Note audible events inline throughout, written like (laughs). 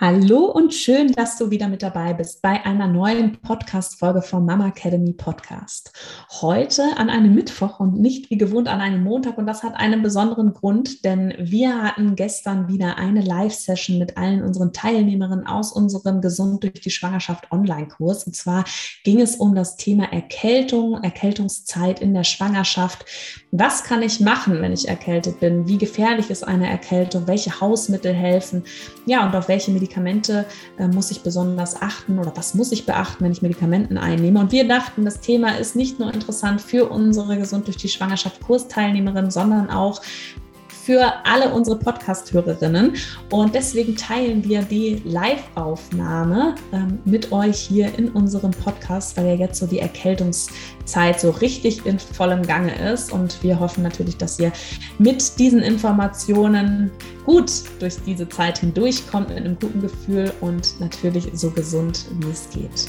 Hallo und schön, dass du wieder mit dabei bist bei einer neuen Podcast-Folge vom Mama Academy Podcast. Heute an einem Mittwoch und nicht wie gewohnt an einem Montag. Und das hat einen besonderen Grund, denn wir hatten gestern wieder eine Live-Session mit allen unseren Teilnehmerinnen aus unserem Gesund durch die Schwangerschaft Online-Kurs. Und zwar ging es um das Thema Erkältung, Erkältungszeit in der Schwangerschaft. Was kann ich machen, wenn ich erkältet bin? Wie gefährlich ist eine Erkältung? Welche Hausmittel helfen? Ja, und auf welche Medikamente äh, muss ich besonders achten oder was muss ich beachten, wenn ich Medikamenten einnehme? Und wir dachten, das Thema ist nicht nur interessant für unsere Gesund durch die Schwangerschaft Kursteilnehmerinnen, sondern auch für alle unsere Podcast-Hörerinnen. Und deswegen teilen wir die Live-Aufnahme ähm, mit euch hier in unserem Podcast, weil ja jetzt so die Erkältungszeit so richtig in vollem Gange ist. Und wir hoffen natürlich, dass ihr mit diesen Informationen gut durch diese Zeit hindurchkommt, mit einem guten Gefühl und natürlich so gesund, wie es geht.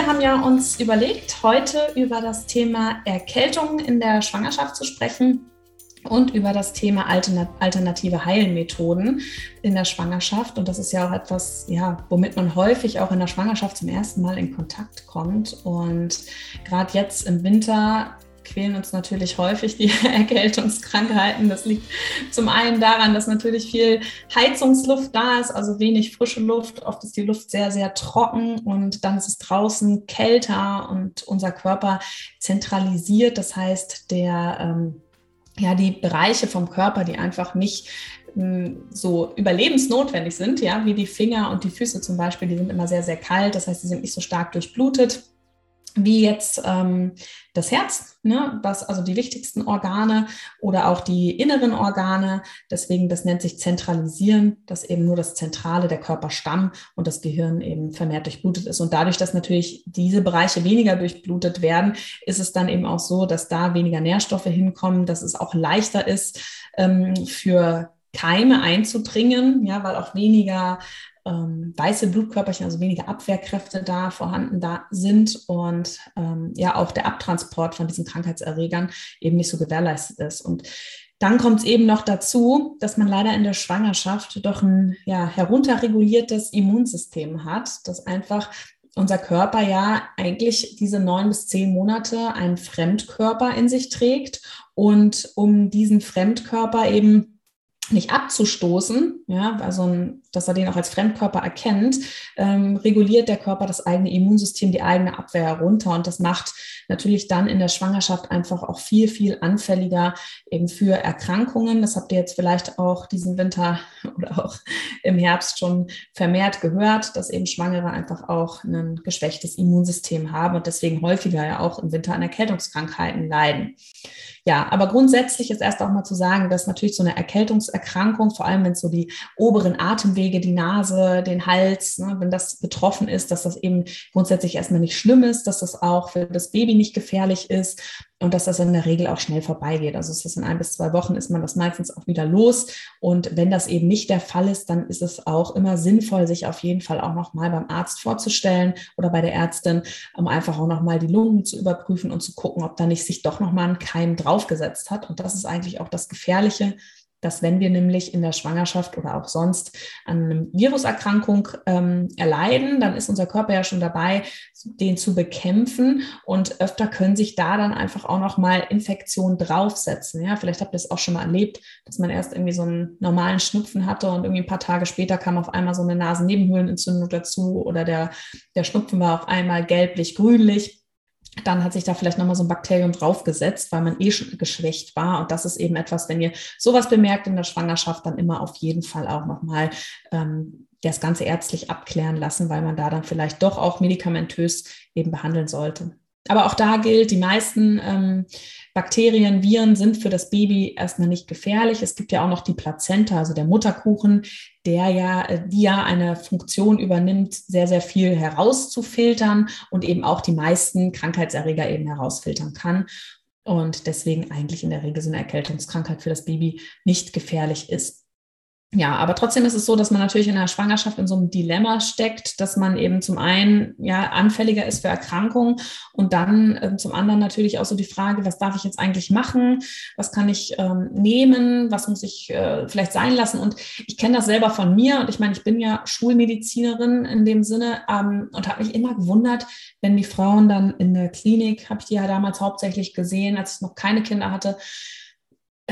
Wir haben ja uns überlegt, heute über das Thema Erkältung in der Schwangerschaft zu sprechen und über das Thema alternative Heilmethoden in der Schwangerschaft. Und das ist ja auch etwas, ja, womit man häufig auch in der Schwangerschaft zum ersten Mal in Kontakt kommt. Und gerade jetzt im Winter quälen uns natürlich häufig die (laughs) Erkältungskrankheiten. Das liegt zum einen daran, dass natürlich viel Heizungsluft da ist, also wenig frische Luft. Oft ist die Luft sehr, sehr trocken und dann ist es draußen kälter und unser Körper zentralisiert. Das heißt, der, ähm, ja, die Bereiche vom Körper, die einfach nicht hm, so überlebensnotwendig sind, ja, wie die Finger und die Füße zum Beispiel, die sind immer sehr, sehr kalt. Das heißt, sie sind nicht so stark durchblutet wie jetzt ähm, das Herz, ne, was also die wichtigsten Organe oder auch die inneren Organe. Deswegen, das nennt sich Zentralisieren, dass eben nur das Zentrale, der Körperstamm und das Gehirn eben vermehrt durchblutet ist. Und dadurch, dass natürlich diese Bereiche weniger durchblutet werden, ist es dann eben auch so, dass da weniger Nährstoffe hinkommen, dass es auch leichter ist ähm, für Keime einzudringen, ja, weil auch weniger ähm, weiße Blutkörperchen, also weniger Abwehrkräfte da vorhanden da sind und ähm, ja auch der Abtransport von diesen Krankheitserregern eben nicht so gewährleistet ist. Und dann kommt es eben noch dazu, dass man leider in der Schwangerschaft doch ein ja, herunterreguliertes Immunsystem hat, das einfach unser Körper ja eigentlich diese neun bis zehn Monate einen Fremdkörper in sich trägt. Und um diesen Fremdkörper eben nicht abzustoßen, ja, also dass er den auch als Fremdkörper erkennt, ähm, reguliert der Körper das eigene Immunsystem, die eigene Abwehr herunter. Und das macht natürlich dann in der Schwangerschaft einfach auch viel, viel anfälliger eben für Erkrankungen. Das habt ihr jetzt vielleicht auch diesen Winter (laughs) oder auch im Herbst schon vermehrt gehört, dass eben Schwangere einfach auch ein geschwächtes Immunsystem haben und deswegen häufiger ja auch im Winter an Erkältungskrankheiten leiden. Ja, aber grundsätzlich ist erst auch mal zu sagen, dass natürlich so eine Erkältungserkrankung, vor allem wenn es so die oberen Atemwege, die Nase, den Hals, ne, wenn das betroffen ist, dass das eben grundsätzlich erstmal nicht schlimm ist, dass das auch für das Baby nicht gefährlich ist und dass das in der Regel auch schnell vorbeigeht. Also ist in ein bis zwei Wochen ist man das meistens auch wieder los. Und wenn das eben nicht der Fall ist, dann ist es auch immer sinnvoll, sich auf jeden Fall auch nochmal beim Arzt vorzustellen oder bei der Ärztin, um einfach auch nochmal die Lungen zu überprüfen und zu gucken, ob da nicht sich doch nochmal ein Keim draufgesetzt hat. Und das ist eigentlich auch das Gefährliche, dass wenn wir nämlich in der Schwangerschaft oder auch sonst an einer Viruserkrankung ähm, erleiden, dann ist unser Körper ja schon dabei, den zu bekämpfen und öfter können sich da dann einfach auch noch mal Infektionen draufsetzen. Ja, vielleicht habt ihr es auch schon mal erlebt, dass man erst irgendwie so einen normalen Schnupfen hatte und irgendwie ein paar Tage später kam auf einmal so eine Nasennebenhöhlenentzündung dazu oder der, der Schnupfen war auf einmal gelblich-grünlich dann hat sich da vielleicht nochmal so ein Bakterium draufgesetzt, weil man eh schon geschwächt war. Und das ist eben etwas, wenn ihr sowas bemerkt in der Schwangerschaft, dann immer auf jeden Fall auch nochmal ähm, das Ganze ärztlich abklären lassen, weil man da dann vielleicht doch auch medikamentös eben behandeln sollte. Aber auch da gilt, die meisten ähm, Bakterien, Viren sind für das Baby erstmal nicht gefährlich. Es gibt ja auch noch die Plazenta, also der Mutterkuchen, der ja, äh, die ja eine Funktion übernimmt, sehr, sehr viel herauszufiltern und eben auch die meisten Krankheitserreger eben herausfiltern kann. Und deswegen eigentlich in der Regel so eine Erkältungskrankheit für das Baby nicht gefährlich ist. Ja, aber trotzdem ist es so, dass man natürlich in der Schwangerschaft in so einem Dilemma steckt, dass man eben zum einen ja anfälliger ist für Erkrankungen und dann äh, zum anderen natürlich auch so die Frage, was darf ich jetzt eigentlich machen? Was kann ich ähm, nehmen? Was muss ich äh, vielleicht sein lassen? Und ich kenne das selber von mir und ich meine, ich bin ja Schulmedizinerin in dem Sinne ähm, und habe mich immer gewundert, wenn die Frauen dann in der Klinik, habe ich die ja damals hauptsächlich gesehen, als ich noch keine Kinder hatte,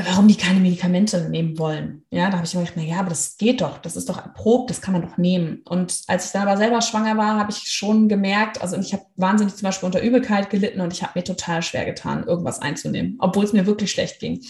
warum die keine Medikamente nehmen wollen. Ja, da habe ich mir gedacht, na ja, aber das geht doch, das ist doch erprobt, das kann man doch nehmen. Und als ich dann aber selber schwanger war, habe ich schon gemerkt, also ich habe wahnsinnig zum Beispiel unter Übelkeit gelitten und ich habe mir total schwer getan, irgendwas einzunehmen, obwohl es mir wirklich schlecht ging.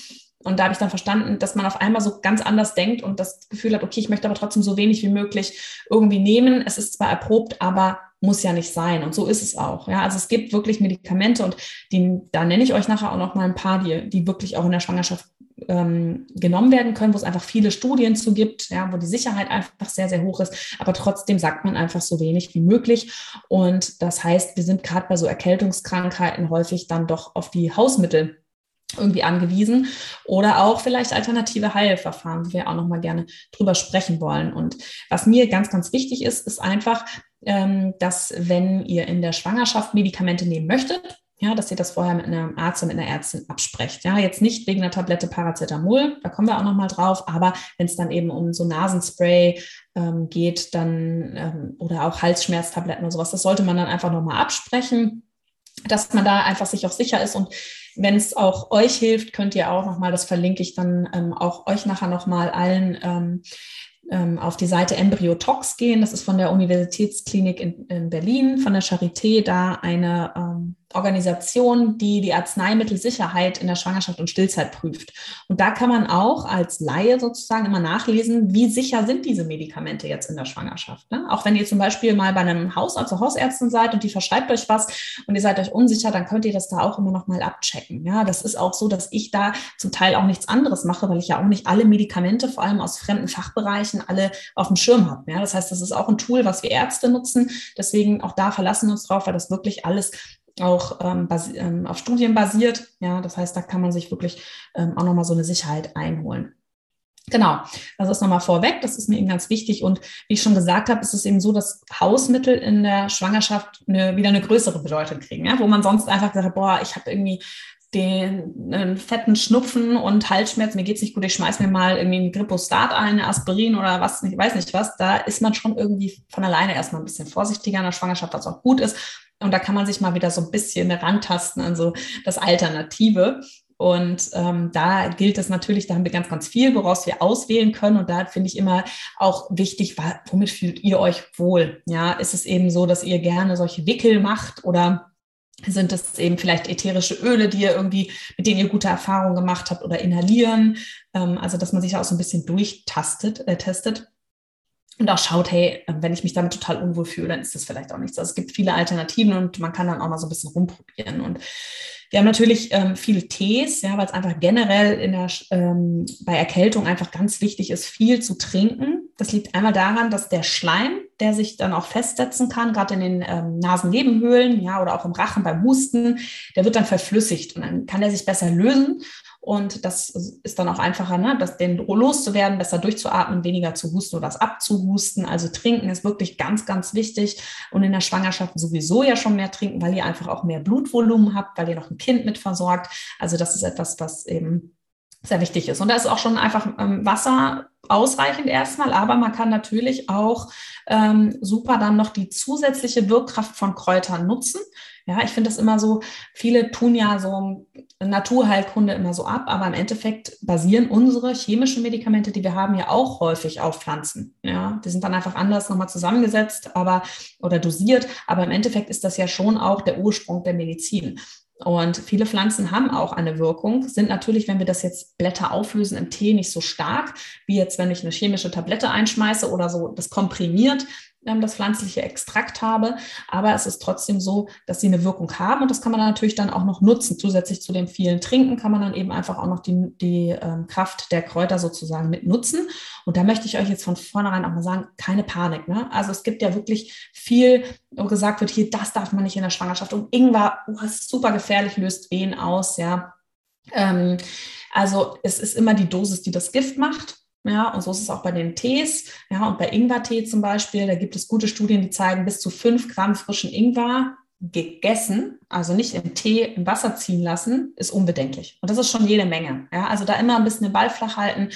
Und da habe ich dann verstanden, dass man auf einmal so ganz anders denkt und das Gefühl hat, okay, ich möchte aber trotzdem so wenig wie möglich irgendwie nehmen. Es ist zwar erprobt, aber muss ja nicht sein. Und so ist es auch. Ja, also es gibt wirklich Medikamente und die, da nenne ich euch nachher auch noch mal ein paar, die, die wirklich auch in der Schwangerschaft ähm, genommen werden können, wo es einfach viele Studien zu gibt, ja, wo die Sicherheit einfach sehr, sehr hoch ist. Aber trotzdem sagt man einfach so wenig wie möglich. Und das heißt, wir sind gerade bei so Erkältungskrankheiten häufig dann doch auf die Hausmittel irgendwie angewiesen oder auch vielleicht alternative Heilverfahren, wo wir auch noch mal gerne drüber sprechen wollen. Und was mir ganz, ganz wichtig ist, ist einfach, dass wenn ihr in der Schwangerschaft Medikamente nehmen möchtet, ja, dass ihr das vorher mit einem Arzt oder mit einer Ärztin absprecht. Ja, jetzt nicht wegen einer Tablette Paracetamol, da kommen wir auch nochmal drauf, aber wenn es dann eben um so Nasenspray ähm, geht, dann ähm, oder auch Halsschmerztabletten oder sowas, das sollte man dann einfach nochmal absprechen, dass man da einfach sich auch sicher ist und wenn es auch euch hilft, könnt ihr auch nochmal, das verlinke ich dann ähm, auch euch nachher nochmal allen, ähm, ähm, auf die Seite Embryotox gehen. Das ist von der Universitätsklinik in, in Berlin, von der Charité, da eine ähm, Organisation, die die Arzneimittelsicherheit in der Schwangerschaft und Stillzeit prüft. Und da kann man auch als Laie sozusagen immer nachlesen, wie sicher sind diese Medikamente jetzt in der Schwangerschaft. Ne? Auch wenn ihr zum Beispiel mal bei einem Hausarzt oder Hausärztin seid und die verschreibt euch was und ihr seid euch unsicher, dann könnt ihr das da auch immer noch mal abchecken. Ja, das ist auch so, dass ich da zum Teil auch nichts anderes mache, weil ich ja auch nicht alle Medikamente, vor allem aus fremden Fachbereichen, alle auf dem Schirm habe. Ja, das heißt, das ist auch ein Tool, was wir Ärzte nutzen. Deswegen auch da verlassen wir uns drauf, weil das wirklich alles auch ähm, ähm, auf Studien basiert. Ja, das heißt, da kann man sich wirklich ähm, auch nochmal so eine Sicherheit einholen. Genau, das ist nochmal vorweg, das ist mir eben ganz wichtig. Und wie ich schon gesagt habe, ist es eben so, dass Hausmittel in der Schwangerschaft eine, wieder eine größere Bedeutung kriegen, ja? wo man sonst einfach gesagt hat, boah, ich habe irgendwie den einen fetten Schnupfen und Halsschmerz, mir geht's nicht gut, ich schmeiß mir mal irgendwie ein Grippostat ein, eine Aspirin oder was, ich weiß nicht was, da ist man schon irgendwie von alleine erstmal ein bisschen vorsichtiger in der Schwangerschaft, was auch gut ist. Und da kann man sich mal wieder so ein bisschen rantasten an so das Alternative. Und ähm, da gilt es natürlich, da haben wir ganz, ganz viel, woraus wir auswählen können. Und da finde ich immer auch wichtig, womit fühlt ihr euch wohl? Ja, ist es eben so, dass ihr gerne solche Wickel macht oder sind es eben vielleicht ätherische Öle, die ihr irgendwie, mit denen ihr gute Erfahrungen gemacht habt oder inhalieren? Ähm, also, dass man sich auch so ein bisschen durchtastet, äh, testet und auch schaut, hey, wenn ich mich damit total unwohl fühle, dann ist das vielleicht auch nichts. Also es gibt viele Alternativen und man kann dann auch mal so ein bisschen rumprobieren. Und wir haben natürlich ähm, viele Tees, ja, weil es einfach generell in der, ähm, bei Erkältung einfach ganz wichtig ist, viel zu trinken. Das liegt einmal daran, dass der Schleim, der sich dann auch festsetzen kann, gerade in den ähm, Nasennebenhöhlen, ja, oder auch im Rachen beim Husten, der wird dann verflüssigt und dann kann der sich besser lösen. Und das ist dann auch einfacher, ne? das, den loszuwerden, besser durchzuatmen, weniger zu husten oder das abzuhusten. Also trinken ist wirklich ganz, ganz wichtig. Und in der Schwangerschaft sowieso ja schon mehr trinken, weil ihr einfach auch mehr Blutvolumen habt, weil ihr noch ein Kind mit versorgt. Also das ist etwas, was eben sehr wichtig ist. Und da ist auch schon einfach ähm, Wasser ausreichend erstmal, aber man kann natürlich auch ähm, super dann noch die zusätzliche Wirkkraft von Kräutern nutzen. Ja, ich finde das immer so, viele tun ja so Naturheilkunde immer so ab, aber im Endeffekt basieren unsere chemischen Medikamente, die wir haben, ja auch häufig auf Pflanzen. Ja, die sind dann einfach anders nochmal zusammengesetzt, aber oder dosiert, aber im Endeffekt ist das ja schon auch der Ursprung der Medizin. Und viele Pflanzen haben auch eine Wirkung, sind natürlich, wenn wir das jetzt Blätter auflösen im Tee, nicht so stark, wie jetzt, wenn ich eine chemische Tablette einschmeiße oder so das komprimiert das pflanzliche Extrakt habe. Aber es ist trotzdem so, dass sie eine Wirkung haben und das kann man natürlich dann auch noch nutzen. Zusätzlich zu dem vielen Trinken kann man dann eben einfach auch noch die, die ähm, Kraft der Kräuter sozusagen mit nutzen. Und da möchte ich euch jetzt von vornherein auch mal sagen, keine Panik. Ne? Also es gibt ja wirklich viel, wo gesagt wird, hier, das darf man nicht in der Schwangerschaft. Und Ingwer, oh, ist super gefährlich, löst Wehen aus, ja. Ähm, also es ist immer die Dosis, die das Gift macht. Ja, und so ist es auch bei den Tees. Ja, und bei Ingwertee zum Beispiel, da gibt es gute Studien, die zeigen, bis zu fünf Gramm frischen Ingwer gegessen, also nicht im Tee im Wasser ziehen lassen, ist unbedenklich. Und das ist schon jede Menge. Ja, also da immer ein bisschen den Ball flach halten.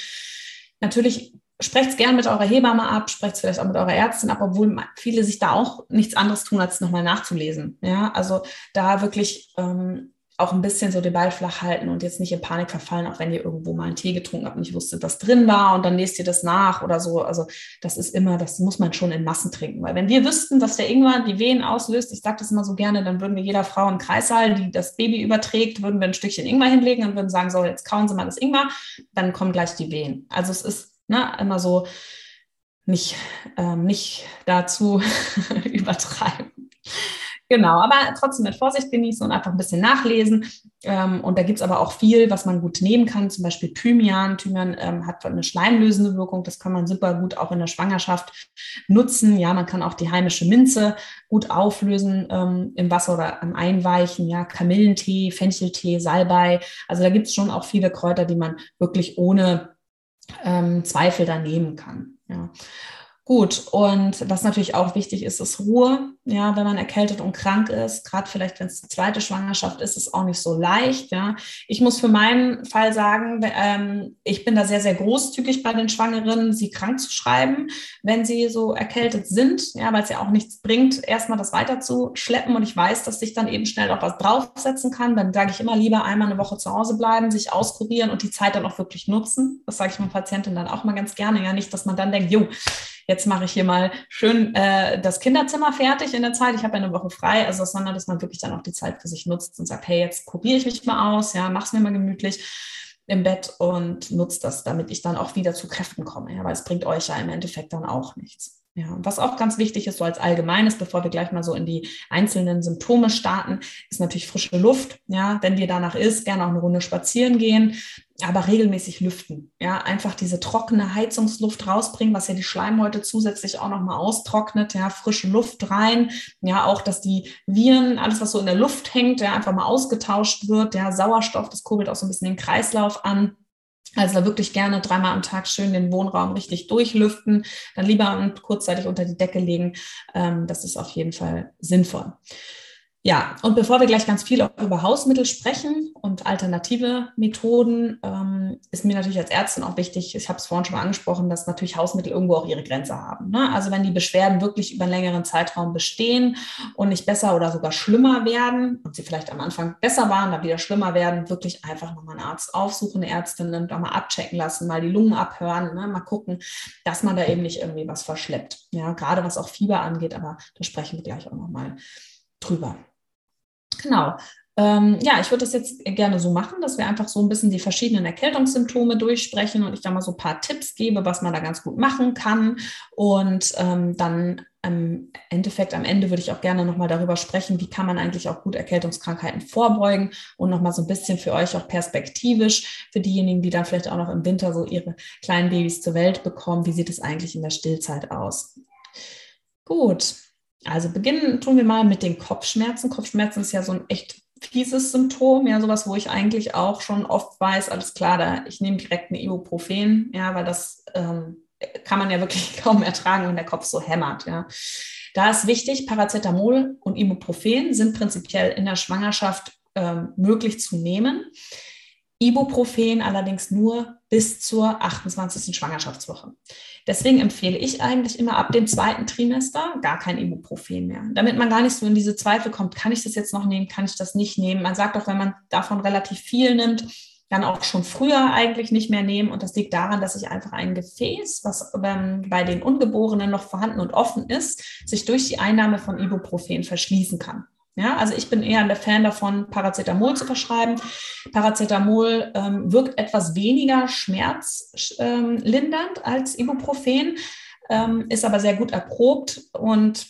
Natürlich sprecht es gerne mit eurer Hebamme ab, sprecht es vielleicht auch mit eurer Ärztin ab, obwohl viele sich da auch nichts anderes tun, als nochmal nachzulesen. Ja, also da wirklich ähm, auch ein bisschen so den Ball flach halten und jetzt nicht in Panik verfallen, auch wenn ihr irgendwo mal einen Tee getrunken habt und nicht wusstet, was drin war und dann lest ihr das nach oder so. Also das ist immer, das muss man schon in Massen trinken. Weil wenn wir wüssten, dass der Ingwer die Wehen auslöst, ich sage das immer so gerne, dann würden wir jeder Frau im Kreissaal, die das Baby überträgt, würden wir ein Stückchen Ingwer hinlegen und würden sagen, so, jetzt kauen Sie mal das Ingwer, dann kommen gleich die Wehen. Also es ist ne, immer so, nicht, ähm, nicht dazu (laughs) übertreiben. Genau, aber trotzdem mit Vorsicht genießen und einfach ein bisschen nachlesen. Ähm, und da gibt es aber auch viel, was man gut nehmen kann, zum Beispiel Thymian. Thymian ähm, hat eine schleimlösende Wirkung, das kann man super gut auch in der Schwangerschaft nutzen. Ja, man kann auch die heimische Minze gut auflösen ähm, im Wasser oder am Einweichen. Ja, Kamillentee, Fencheltee, Salbei. Also da gibt es schon auch viele Kräuter, die man wirklich ohne ähm, Zweifel da nehmen kann. Ja. Gut, und was natürlich auch wichtig ist, ist Ruhe. Ja, wenn man erkältet und krank ist, gerade vielleicht, wenn es die zweite Schwangerschaft ist, ist es auch nicht so leicht. Ja, ich muss für meinen Fall sagen, ähm, ich bin da sehr, sehr großzügig bei den Schwangeren, sie krank zu schreiben, wenn sie so erkältet sind. Ja, weil es ja auch nichts bringt, erstmal das weiterzuschleppen. Und ich weiß, dass ich dann eben schnell auch was draufsetzen kann. Dann sage ich immer lieber einmal eine Woche zu Hause bleiben, sich auskurieren und die Zeit dann auch wirklich nutzen. Das sage ich meinen Patienten dann auch mal ganz gerne. Ja, nicht, dass man dann denkt, jo, jetzt mache ich hier mal schön äh, das Kinderzimmer fertig in der Zeit. Ich habe ja eine Woche frei, also sondern dass man wirklich dann auch die Zeit für sich nutzt und sagt, hey, jetzt probiere ich mich mal aus, ja, mach's mir mal gemütlich im Bett und nutzt das, damit ich dann auch wieder zu Kräften komme, ja, weil es bringt euch ja im Endeffekt dann auch nichts. Ja, was auch ganz wichtig ist, so als Allgemeines, bevor wir gleich mal so in die einzelnen Symptome starten, ist natürlich frische Luft. Ja, wenn dir danach ist, gerne auch eine Runde spazieren gehen, aber regelmäßig lüften. Ja, einfach diese trockene Heizungsluft rausbringen, was ja die Schleimhäute zusätzlich auch nochmal austrocknet. Ja, frische Luft rein. Ja, auch, dass die Viren, alles, was so in der Luft hängt, ja, einfach mal ausgetauscht wird. Ja, Sauerstoff, das kurbelt auch so ein bisschen den Kreislauf an. Also wirklich gerne dreimal am Tag schön den Wohnraum richtig durchlüften, dann lieber kurzzeitig unter die Decke legen. Ähm, das ist auf jeden Fall sinnvoll. Ja, und bevor wir gleich ganz viel auch über Hausmittel sprechen und alternative Methoden, ähm, ist mir natürlich als Ärztin auch wichtig, ich habe es vorhin schon mal angesprochen, dass natürlich Hausmittel irgendwo auch ihre Grenze haben. Ne? Also wenn die Beschwerden wirklich über einen längeren Zeitraum bestehen und nicht besser oder sogar schlimmer werden und sie vielleicht am Anfang besser waren, dann wieder schlimmer werden, wirklich einfach nochmal einen Arzt aufsuchen, eine Ärztin und auch mal abchecken lassen, mal die Lungen abhören, ne? mal gucken, dass man da eben nicht irgendwie was verschleppt. Ja, gerade was auch Fieber angeht, aber da sprechen wir gleich auch nochmal drüber. Genau. Ähm, ja, ich würde das jetzt gerne so machen, dass wir einfach so ein bisschen die verschiedenen Erkältungssymptome durchsprechen und ich da mal so ein paar Tipps gebe, was man da ganz gut machen kann. Und ähm, dann im Endeffekt am Ende würde ich auch gerne nochmal darüber sprechen, wie kann man eigentlich auch gut Erkältungskrankheiten vorbeugen und nochmal so ein bisschen für euch auch perspektivisch, für diejenigen, die dann vielleicht auch noch im Winter so ihre kleinen Babys zur Welt bekommen, wie sieht es eigentlich in der Stillzeit aus? Gut, also beginnen tun wir mal mit den Kopfschmerzen. Kopfschmerzen ist ja so ein echt fieses Symptom, ja, sowas, wo ich eigentlich auch schon oft weiß, alles klar, da ich nehme direkt ein Ibuprofen, ja, weil das ähm, kann man ja wirklich (laughs) kaum ertragen, wenn der Kopf so hämmert, ja. Da ist wichtig, Paracetamol und Ibuprofen sind prinzipiell in der Schwangerschaft ähm, möglich zu nehmen. Ibuprofen allerdings nur bis zur 28. Schwangerschaftswoche. Deswegen empfehle ich eigentlich immer ab dem zweiten Trimester gar kein Ibuprofen mehr, damit man gar nicht so in diese Zweifel kommt, kann ich das jetzt noch nehmen, kann ich das nicht nehmen. Man sagt auch, wenn man davon relativ viel nimmt, dann auch schon früher eigentlich nicht mehr nehmen. Und das liegt daran, dass sich einfach ein Gefäß, was ähm, bei den Ungeborenen noch vorhanden und offen ist, sich durch die Einnahme von Ibuprofen verschließen kann. Ja, also ich bin eher der Fan davon, Paracetamol zu verschreiben. Paracetamol ähm, wirkt etwas weniger schmerzlindernd ähm, als Ibuprofen, ähm, ist aber sehr gut erprobt und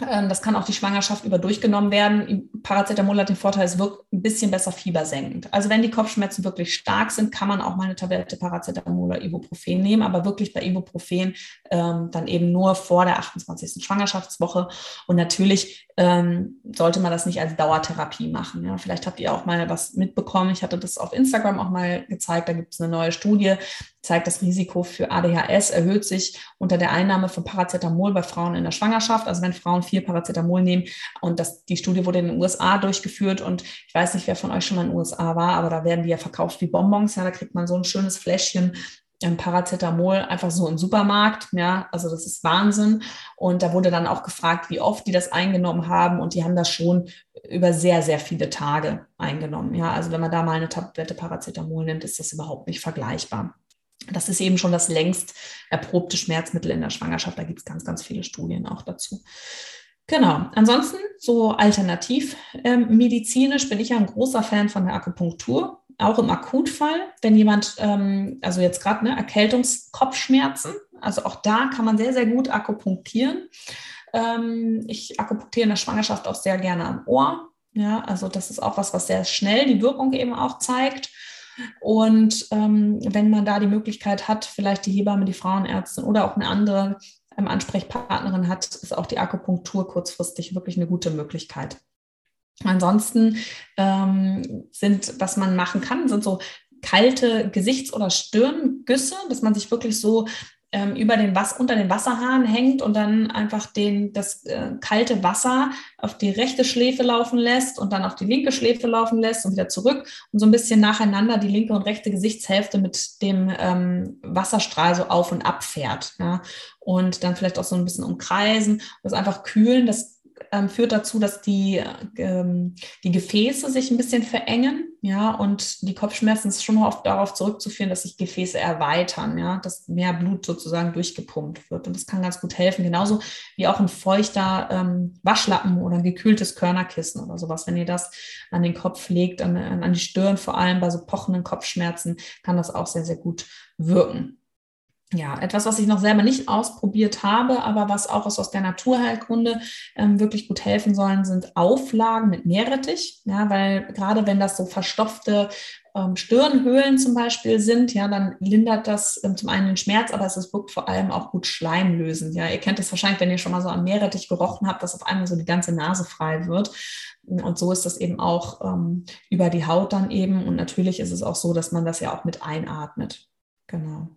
ähm, das kann auch die Schwangerschaft über durchgenommen werden. Paracetamol hat den Vorteil, es wirkt ein bisschen besser fiebersenkend. Also wenn die Kopfschmerzen wirklich stark sind, kann man auch mal eine Tablette Paracetamol oder Ibuprofen nehmen, aber wirklich bei Ibuprofen ähm, dann eben nur vor der 28. Schwangerschaftswoche. Und natürlich ähm, sollte man das nicht als Dauertherapie machen. Ja. Vielleicht habt ihr auch mal was mitbekommen. Ich hatte das auf Instagram auch mal gezeigt. Da gibt es eine neue Studie, zeigt, das Risiko für ADHS erhöht sich unter der Einnahme von Paracetamol bei Frauen in der Schwangerschaft. Also wenn Frauen viel Paracetamol nehmen und das, die Studie wurde in den USA durchgeführt und ich weiß nicht, wer von euch schon mal in den USA war, aber da werden die ja verkauft wie Bonbons. Ja, da kriegt man so ein schönes Fläschchen Paracetamol einfach so im Supermarkt. Ja, also das ist Wahnsinn. Und da wurde dann auch gefragt, wie oft die das eingenommen haben. Und die haben das schon über sehr, sehr viele Tage eingenommen. Ja, also wenn man da mal eine Tablette Paracetamol nimmt, ist das überhaupt nicht vergleichbar. Das ist eben schon das längst erprobte Schmerzmittel in der Schwangerschaft. Da gibt es ganz, ganz viele Studien auch dazu. Genau. Ansonsten so alternativ ähm, medizinisch bin ich ja ein großer Fan von der Akupunktur auch im Akutfall, wenn jemand, ähm, also jetzt gerade ne, Erkältungskopfschmerzen, also auch da kann man sehr, sehr gut akupunktieren. Ähm, ich akupunktiere in der Schwangerschaft auch sehr gerne am Ohr. Ja, also das ist auch was, was sehr schnell die Wirkung eben auch zeigt. Und ähm, wenn man da die Möglichkeit hat, vielleicht die Hebamme, die Frauenärztin oder auch eine andere ähm, Ansprechpartnerin hat, ist auch die Akupunktur kurzfristig wirklich eine gute Möglichkeit. Ansonsten ähm, sind, was man machen kann, sind so kalte Gesichts- oder Stirngüsse, dass man sich wirklich so ähm, über den Was unter den Wasserhahn hängt und dann einfach den, das äh, kalte Wasser auf die rechte Schläfe laufen lässt und dann auf die linke Schläfe laufen lässt und wieder zurück und so ein bisschen nacheinander die linke und rechte Gesichtshälfte mit dem ähm, Wasserstrahl so auf und ab fährt. Ja? Und dann vielleicht auch so ein bisschen umkreisen das einfach kühlen. Das ähm, führt dazu, dass die, ähm, die Gefäße sich ein bisschen verengen, ja, und die Kopfschmerzen ist schon oft darauf zurückzuführen, dass sich Gefäße erweitern, ja, dass mehr Blut sozusagen durchgepumpt wird. Und das kann ganz gut helfen, genauso wie auch ein feuchter ähm, Waschlappen oder ein gekühltes Körnerkissen oder sowas. Wenn ihr das an den Kopf legt, an, an die Stirn, vor allem bei so pochenden Kopfschmerzen, kann das auch sehr, sehr gut wirken ja, etwas, was ich noch selber nicht ausprobiert habe, aber was auch aus der Naturheilkunde ähm, wirklich gut helfen sollen, sind Auflagen mit Meerrettich. Ja, weil gerade wenn das so verstopfte ähm, Stirnhöhlen zum Beispiel sind, ja, dann lindert das ähm, zum einen den Schmerz, aber es wirkt vor allem auch gut schleimlösend. Ja, ihr kennt es wahrscheinlich, wenn ihr schon mal so am Meerrettich gerochen habt, dass auf einmal so die ganze Nase frei wird. Und so ist das eben auch ähm, über die Haut dann eben. Und natürlich ist es auch so, dass man das ja auch mit einatmet. Genau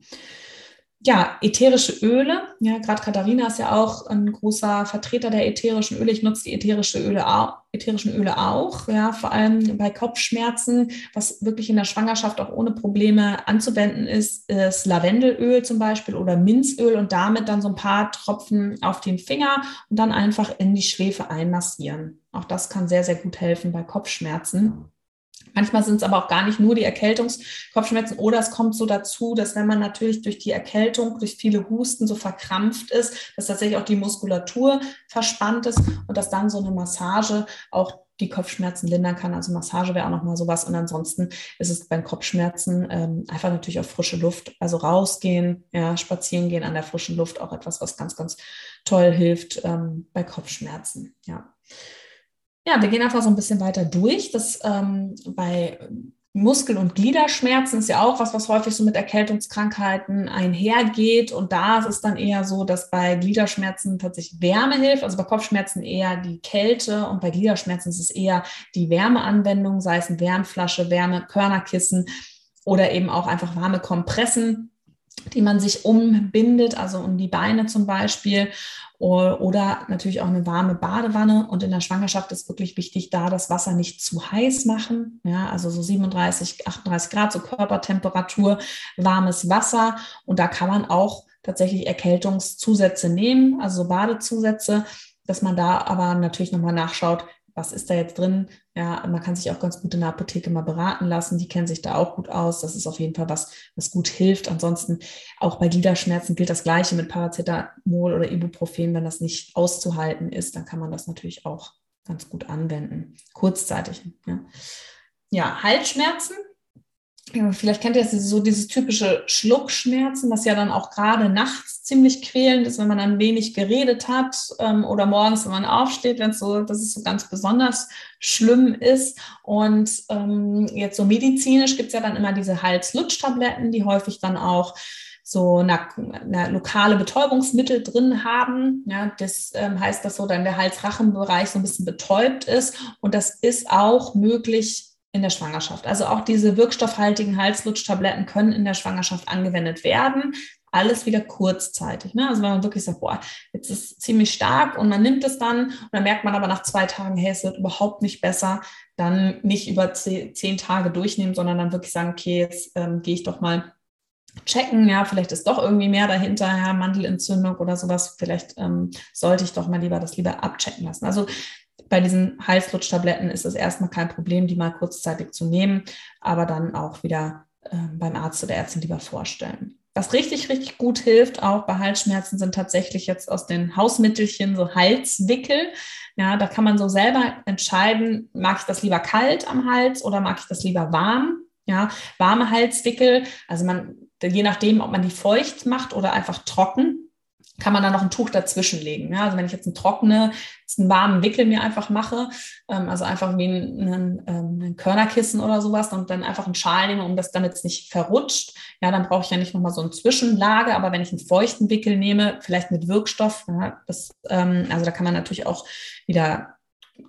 ja, ätherische Öle. Ja, gerade Katharina ist ja auch ein großer Vertreter der ätherischen Öle. Ich nutze die ätherische Öle auch, ätherischen Öle auch, ja, vor allem bei Kopfschmerzen, was wirklich in der Schwangerschaft auch ohne Probleme anzuwenden ist, ist Lavendelöl zum Beispiel oder Minzöl und damit dann so ein paar Tropfen auf den Finger und dann einfach in die Schläfe einmassieren. Auch das kann sehr, sehr gut helfen bei Kopfschmerzen. Manchmal sind es aber auch gar nicht nur die Erkältungskopfschmerzen oder es kommt so dazu, dass wenn man natürlich durch die Erkältung, durch viele Husten so verkrampft ist, dass tatsächlich auch die Muskulatur verspannt ist und dass dann so eine Massage auch die Kopfschmerzen lindern kann. Also Massage wäre auch nochmal sowas. Und ansonsten ist es beim Kopfschmerzen ähm, einfach natürlich auf frische Luft. Also rausgehen, ja, spazieren gehen an der frischen Luft, auch etwas, was ganz, ganz toll hilft ähm, bei Kopfschmerzen. Ja. Ja, wir gehen einfach so ein bisschen weiter durch. Das ähm, bei Muskel- und Gliederschmerzen ist ja auch was, was häufig so mit Erkältungskrankheiten einhergeht. Und da ist es dann eher so, dass bei Gliederschmerzen tatsächlich Wärme hilft, also bei Kopfschmerzen eher die Kälte und bei Gliederschmerzen ist es eher die Wärmeanwendung, sei es eine Wärmflasche, Wärme, Körnerkissen oder eben auch einfach warme Kompressen die man sich umbindet, also um die Beine zum Beispiel. Oder natürlich auch eine warme Badewanne. Und in der Schwangerschaft ist wirklich wichtig, da das Wasser nicht zu heiß machen. Ja, also so 37, 38 Grad, so Körpertemperatur, warmes Wasser. Und da kann man auch tatsächlich Erkältungszusätze nehmen, also Badezusätze, dass man da aber natürlich nochmal nachschaut, was ist da jetzt drin? Ja, man kann sich auch ganz gut in der Apotheke mal beraten lassen. Die kennen sich da auch gut aus. Das ist auf jeden Fall was, was gut hilft. Ansonsten auch bei Gliederschmerzen gilt das Gleiche mit Paracetamol oder Ibuprofen. Wenn das nicht auszuhalten ist, dann kann man das natürlich auch ganz gut anwenden, kurzzeitig. Ja, ja Halsschmerzen Vielleicht kennt ihr das, so dieses typische Schluckschmerzen, was ja dann auch gerade nachts ziemlich quälend ist, wenn man dann wenig geredet hat ähm, oder morgens, wenn man aufsteht, wenn es so, dass es so ganz besonders schlimm ist. Und ähm, jetzt so medizinisch gibt es ja dann immer diese Hals-Lutsch-Tabletten, die häufig dann auch so eine, eine, lokale Betäubungsmittel drin haben. Ja, das ähm, heißt, dass so dann der Hals-Rachen-Bereich so ein bisschen betäubt ist. Und das ist auch möglich in der Schwangerschaft. Also auch diese wirkstoffhaltigen Halslutschtabletten können in der Schwangerschaft angewendet werden. Alles wieder kurzzeitig. Ne? Also wenn man wirklich sagt, boah, jetzt ist es ziemlich stark und man nimmt es dann und dann merkt man aber nach zwei Tagen, hey, es wird überhaupt nicht besser, dann nicht über zehn, Tage durchnehmen, sondern dann wirklich sagen, okay, jetzt ähm, gehe ich doch mal checken, ja, vielleicht ist doch irgendwie mehr dahinter, ja, Mandelentzündung oder sowas, vielleicht ähm, sollte ich doch mal lieber das lieber abchecken lassen. Also bei diesen Halslutschtabletten ist es erstmal kein Problem, die mal kurzzeitig zu nehmen, aber dann auch wieder äh, beim Arzt oder Ärztin lieber vorstellen. Was richtig, richtig gut hilft, auch bei Halsschmerzen, sind tatsächlich jetzt aus den Hausmittelchen so Halswickel. Ja, da kann man so selber entscheiden, mag ich das lieber kalt am Hals oder mag ich das lieber warm? Ja, warme Halswickel, also man, je nachdem, ob man die feucht macht oder einfach trocken, kann man da noch ein Tuch dazwischen legen. Ja? Also wenn ich jetzt einen trockene, einen warmen Wickel mir einfach mache, ähm, also einfach wie ein, ähm, ein, Körnerkissen oder sowas und dann einfach einen Schal nehme, um das, damit nicht verrutscht, ja, dann brauche ich ja nicht nochmal so eine Zwischenlage, aber wenn ich einen feuchten Wickel nehme, vielleicht mit Wirkstoff, ja, das, ähm, also da kann man natürlich auch wieder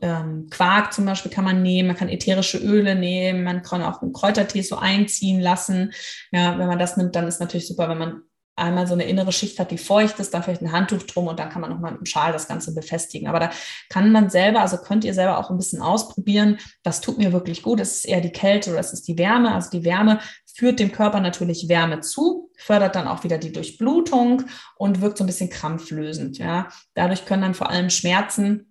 ähm, Quark zum Beispiel kann man nehmen, man kann ätherische Öle nehmen, man kann auch einen Kräutertee so einziehen lassen. Ja, wenn man das nimmt, dann ist natürlich super, wenn man einmal so eine innere Schicht hat, die feucht ist, dann vielleicht ein Handtuch drum und dann kann man nochmal mit einem Schal das Ganze befestigen. Aber da kann man selber, also könnt ihr selber auch ein bisschen ausprobieren. Das tut mir wirklich gut. Es ist eher die Kälte oder es ist die Wärme. Also die Wärme führt dem Körper natürlich Wärme zu, fördert dann auch wieder die Durchblutung und wirkt so ein bisschen krampflösend. Ja. Dadurch können dann vor allem Schmerzen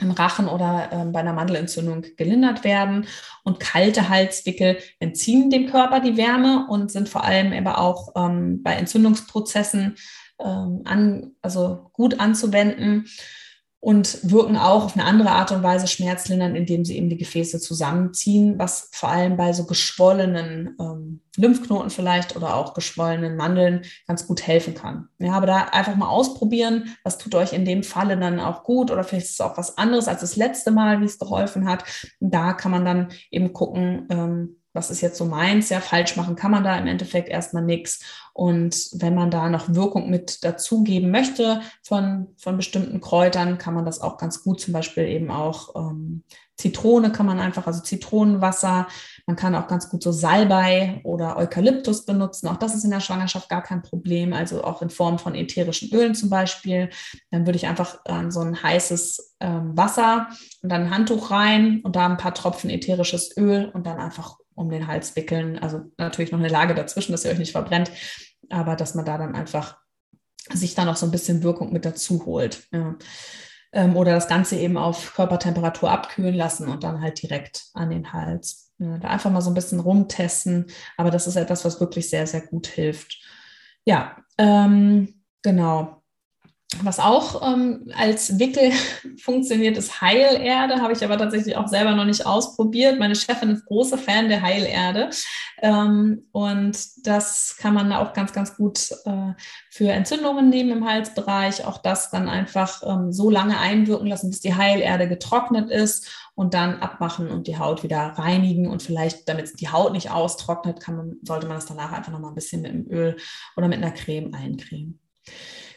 im Rachen oder ähm, bei einer Mandelentzündung gelindert werden. Und kalte Halswickel entziehen dem Körper die Wärme und sind vor allem aber auch ähm, bei Entzündungsprozessen ähm, an, also gut anzuwenden und wirken auch auf eine andere Art und Weise schmerzlindernd, indem sie eben die Gefäße zusammenziehen, was vor allem bei so geschwollenen ähm, Lymphknoten vielleicht oder auch geschwollenen Mandeln ganz gut helfen kann. Ja, aber da einfach mal ausprobieren, was tut euch in dem Falle dann auch gut oder vielleicht ist es auch was anderes als das letzte Mal, wie es geholfen hat. Da kann man dann eben gucken, ähm, was ist jetzt so meins? Ja, falsch machen kann man da im Endeffekt erstmal nichts. Und wenn man da noch Wirkung mit dazugeben möchte von, von bestimmten Kräutern, kann man das auch ganz gut. Zum Beispiel eben auch ähm, Zitrone kann man einfach, also Zitronenwasser. Man kann auch ganz gut so Salbei oder Eukalyptus benutzen. Auch das ist in der Schwangerschaft gar kein Problem. Also auch in Form von ätherischen Ölen zum Beispiel. Dann würde ich einfach ähm, so ein heißes ähm, Wasser und dann ein Handtuch rein und da ein paar Tropfen ätherisches Öl und dann einfach um den Hals wickeln. Also natürlich noch eine Lage dazwischen, dass ihr euch nicht verbrennt, aber dass man da dann einfach sich dann noch so ein bisschen Wirkung mit dazu holt. Ja. Ähm, oder das Ganze eben auf Körpertemperatur abkühlen lassen und dann halt direkt an den Hals. Ja, da einfach mal so ein bisschen rumtesten, aber das ist etwas, was wirklich sehr, sehr gut hilft. Ja, ähm, genau. Was auch ähm, als Wickel (laughs) funktioniert, ist Heilerde. Habe ich aber tatsächlich auch selber noch nicht ausprobiert. Meine Chefin ist große Fan der Heilerde. Ähm, und das kann man auch ganz, ganz gut äh, für Entzündungen nehmen im Halsbereich. Auch das dann einfach ähm, so lange einwirken lassen, bis die Heilerde getrocknet ist und dann abmachen und die Haut wieder reinigen. Und vielleicht, damit die Haut nicht austrocknet, kann man, sollte man das danach einfach noch mal ein bisschen mit dem Öl oder mit einer Creme eincremen.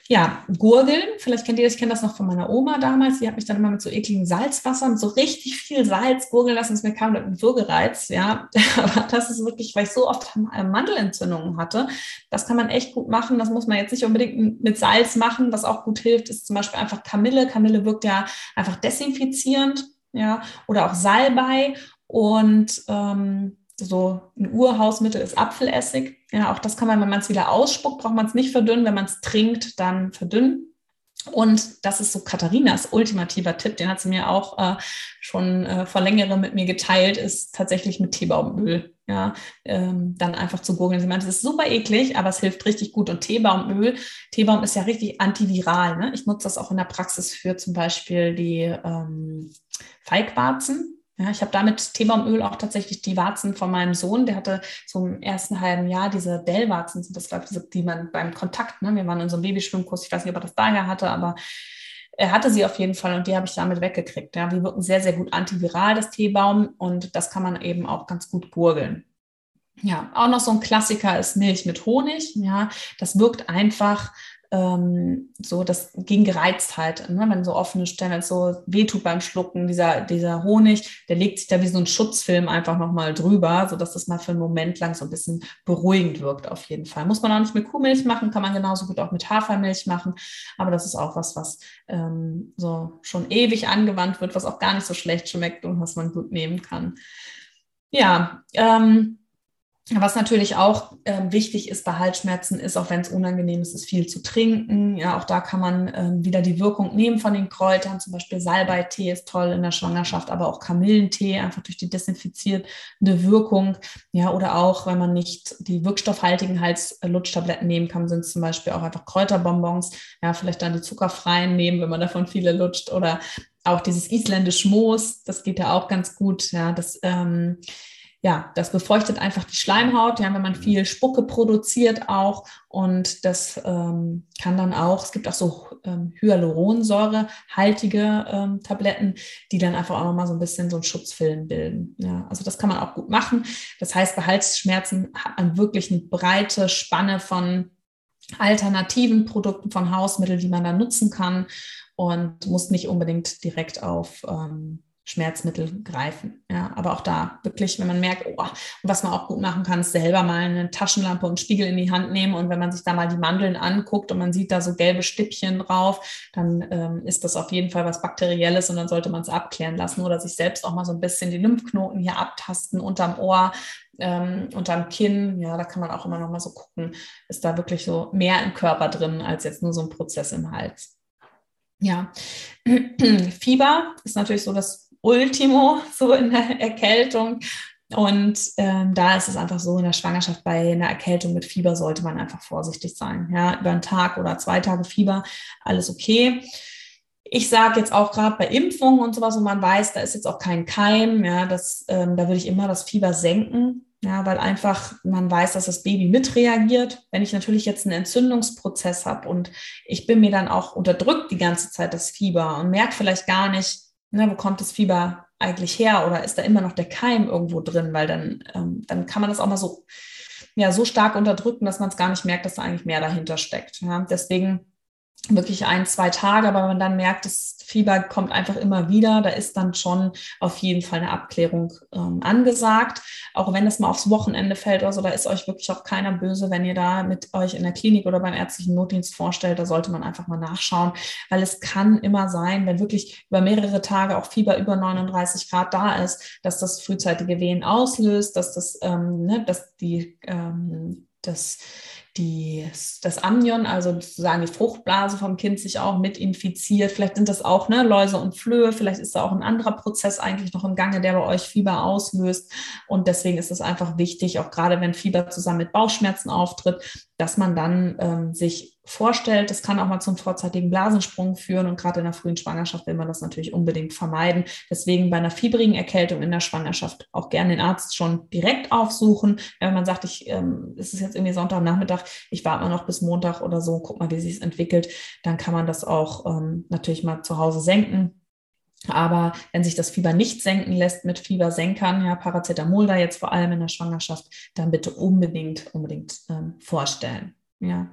Ja, Gurgeln, vielleicht kennt ihr das, ich kenne das noch von meiner Oma damals, die hat mich dann immer mit so ekligen Salzwassern, so richtig viel Salz gurgeln lassen, es mir kam mit Würgereiz, ja, (laughs) aber das ist wirklich, weil ich so oft Mandelentzündungen hatte, das kann man echt gut machen, das muss man jetzt nicht unbedingt mit Salz machen, was auch gut hilft, ist zum Beispiel einfach Kamille, Kamille wirkt ja einfach desinfizierend, ja, oder auch Salbei. Und ähm, so ein Urhausmittel ist Apfelessig. Ja, auch das kann man, wenn man es wieder ausspuckt, braucht man es nicht verdünnen. Wenn man es trinkt, dann verdünnen. Und das ist so Katharinas ultimativer Tipp, den hat sie mir auch äh, schon äh, vor längerem mit mir geteilt, ist tatsächlich mit Teebaumöl. Ja, ähm, dann einfach zu gurgeln. Sie meinte, es ist super eklig, aber es hilft richtig gut. Und Teebaumöl, Teebaum ist ja richtig antiviral. Ne? Ich nutze das auch in der Praxis für zum Beispiel die ähm, Feigwarzen. Ja, ich habe damit Teebaumöl auch tatsächlich die Warzen von meinem Sohn, der hatte zum ersten halben Jahr diese Dellwarzen, sind das glaube ich, die man beim Kontakt, ne, wir waren in so einem Babyschwimmkurs, ich weiß nicht, ob er das daher hatte, aber er hatte sie auf jeden Fall und die habe ich damit weggekriegt. Ja, die wirken sehr, sehr gut antiviral, das Teebaum, und das kann man eben auch ganz gut gurgeln. Ja, auch noch so ein Klassiker ist Milch mit Honig. Ja, das wirkt einfach ähm, so das gegen Gereiztheit, ne? wenn so offene Stellen, so wehtut beim Schlucken, dieser, dieser Honig, der legt sich da wie so ein Schutzfilm einfach nochmal drüber, sodass das mal für einen Moment lang so ein bisschen beruhigend wirkt auf jeden Fall. Muss man auch nicht mit Kuhmilch machen, kann man genauso gut auch mit Hafermilch machen, aber das ist auch was, was ähm, so schon ewig angewandt wird, was auch gar nicht so schlecht schmeckt und was man gut nehmen kann. Ja, ähm, was natürlich auch ähm, wichtig ist bei Halsschmerzen, ist, auch wenn es unangenehm ist, ist viel zu trinken. Ja, auch da kann man ähm, wieder die Wirkung nehmen von den Kräutern. Zum Beispiel Salbeitee ist toll in der Schwangerschaft, aber auch Kamillentee, einfach durch die desinfizierende Wirkung. Ja, oder auch, wenn man nicht die wirkstoffhaltigen Halslutschtabletten nehmen kann, sind es zum Beispiel auch einfach Kräuterbonbons. Ja, vielleicht dann die zuckerfreien nehmen, wenn man davon viele lutscht. Oder auch dieses isländisch Moos, das geht ja auch ganz gut. Ja, das ähm, ja, das befeuchtet einfach die Schleimhaut, ja, wenn man viel Spucke produziert auch. Und das ähm, kann dann auch, es gibt auch so ähm, Hyaluronsäurehaltige ähm, Tabletten, die dann einfach auch nochmal so ein bisschen so einen Schutzfilm bilden. Ja, also das kann man auch gut machen. Das heißt, bei Halsschmerzen hat man wirklich eine breite Spanne von alternativen Produkten von Hausmitteln, die man da nutzen kann und muss nicht unbedingt direkt auf ähm, Schmerzmittel greifen. Ja, aber auch da wirklich, wenn man merkt, oh, was man auch gut machen kann, ist selber mal eine Taschenlampe und Spiegel in die Hand nehmen. Und wenn man sich da mal die Mandeln anguckt und man sieht da so gelbe Stippchen drauf, dann ähm, ist das auf jeden Fall was Bakterielles und dann sollte man es abklären lassen oder sich selbst auch mal so ein bisschen die Lymphknoten hier abtasten unterm Ohr, ähm, unterm Kinn. Ja, da kann man auch immer noch mal so gucken, ist da wirklich so mehr im Körper drin als jetzt nur so ein Prozess im Hals. Ja, (clears throat) Fieber ist natürlich so das Ultimo, (laughs) so in der Erkältung. Und ähm, da ist es einfach so, in der Schwangerschaft bei einer Erkältung mit Fieber sollte man einfach vorsichtig sein. Ja, über einen Tag oder zwei Tage Fieber, alles okay. Ich sage jetzt auch gerade bei Impfungen und sowas, wo man weiß, da ist jetzt auch kein Keim, ja, das, ähm, da würde ich immer das Fieber senken, ja, weil einfach man weiß, dass das Baby mitreagiert. Wenn ich natürlich jetzt einen Entzündungsprozess habe und ich bin mir dann auch unterdrückt die ganze Zeit das Fieber und merke vielleicht gar nicht, ne, wo kommt das Fieber eigentlich her oder ist da immer noch der Keim irgendwo drin, weil dann, ähm, dann kann man das auch mal so, ja, so stark unterdrücken, dass man es gar nicht merkt, dass da eigentlich mehr dahinter steckt. Ja. Deswegen wirklich ein, zwei Tage, aber man dann merkt, das Fieber kommt einfach immer wieder, da ist dann schon auf jeden Fall eine Abklärung ähm, angesagt. Auch wenn es mal aufs Wochenende fällt oder so, da ist euch wirklich auch keiner böse, wenn ihr da mit euch in der Klinik oder beim ärztlichen Notdienst vorstellt. Da sollte man einfach mal nachschauen, weil es kann immer sein, wenn wirklich über mehrere Tage auch Fieber über 39 Grad da ist, dass das frühzeitige Wehen auslöst, dass das, ähm, ne, dass die ähm, das die, das Amnion, also sozusagen die Fruchtblase vom Kind sich auch mit infiziert. Vielleicht sind das auch ne, Läuse und Flöhe, vielleicht ist da auch ein anderer Prozess eigentlich noch im Gange, der bei euch Fieber auslöst. Und deswegen ist es einfach wichtig, auch gerade wenn Fieber zusammen mit Bauchschmerzen auftritt, dass man dann ähm, sich vorstellt. Das kann auch mal zum vorzeitigen Blasensprung führen und gerade in der frühen Schwangerschaft will man das natürlich unbedingt vermeiden. Deswegen bei einer fiebrigen Erkältung in der Schwangerschaft auch gerne den Arzt schon direkt aufsuchen. Wenn man sagt, ich, ähm, es ist jetzt irgendwie Sonntagnachmittag, ich warte mal noch bis Montag oder so, guck mal, wie sich es entwickelt, dann kann man das auch ähm, natürlich mal zu Hause senken. Aber wenn sich das Fieber nicht senken lässt mit Fiebersenkern, ja, Paracetamol da jetzt vor allem in der Schwangerschaft, dann bitte unbedingt, unbedingt ähm, vorstellen. Ja.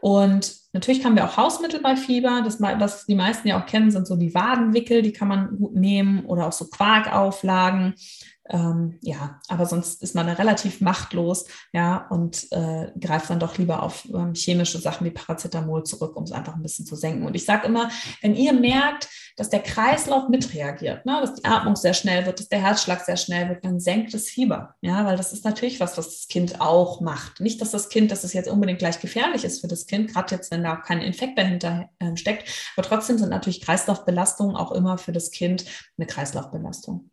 Und natürlich haben wir auch Hausmittel bei Fieber. Das, was die meisten ja auch kennen, sind so die Wadenwickel, die kann man gut nehmen oder auch so Quarkauflagen. Ähm, ja, aber sonst ist man da relativ machtlos, ja, und äh, greift dann doch lieber auf ähm, chemische Sachen wie Paracetamol zurück, um es einfach ein bisschen zu senken. Und ich sage immer, wenn ihr merkt, dass der Kreislauf mitreagiert, ne, dass die Atmung sehr schnell wird, dass der Herzschlag sehr schnell wird, dann senkt das Fieber, ja, weil das ist natürlich was, was das Kind auch macht. Nicht, dass das Kind, dass es jetzt unbedingt gleich gefährlich ist für das Kind, gerade jetzt, wenn da kein Infekt dahinter äh, steckt, aber trotzdem sind natürlich Kreislaufbelastungen auch immer für das Kind eine Kreislaufbelastung.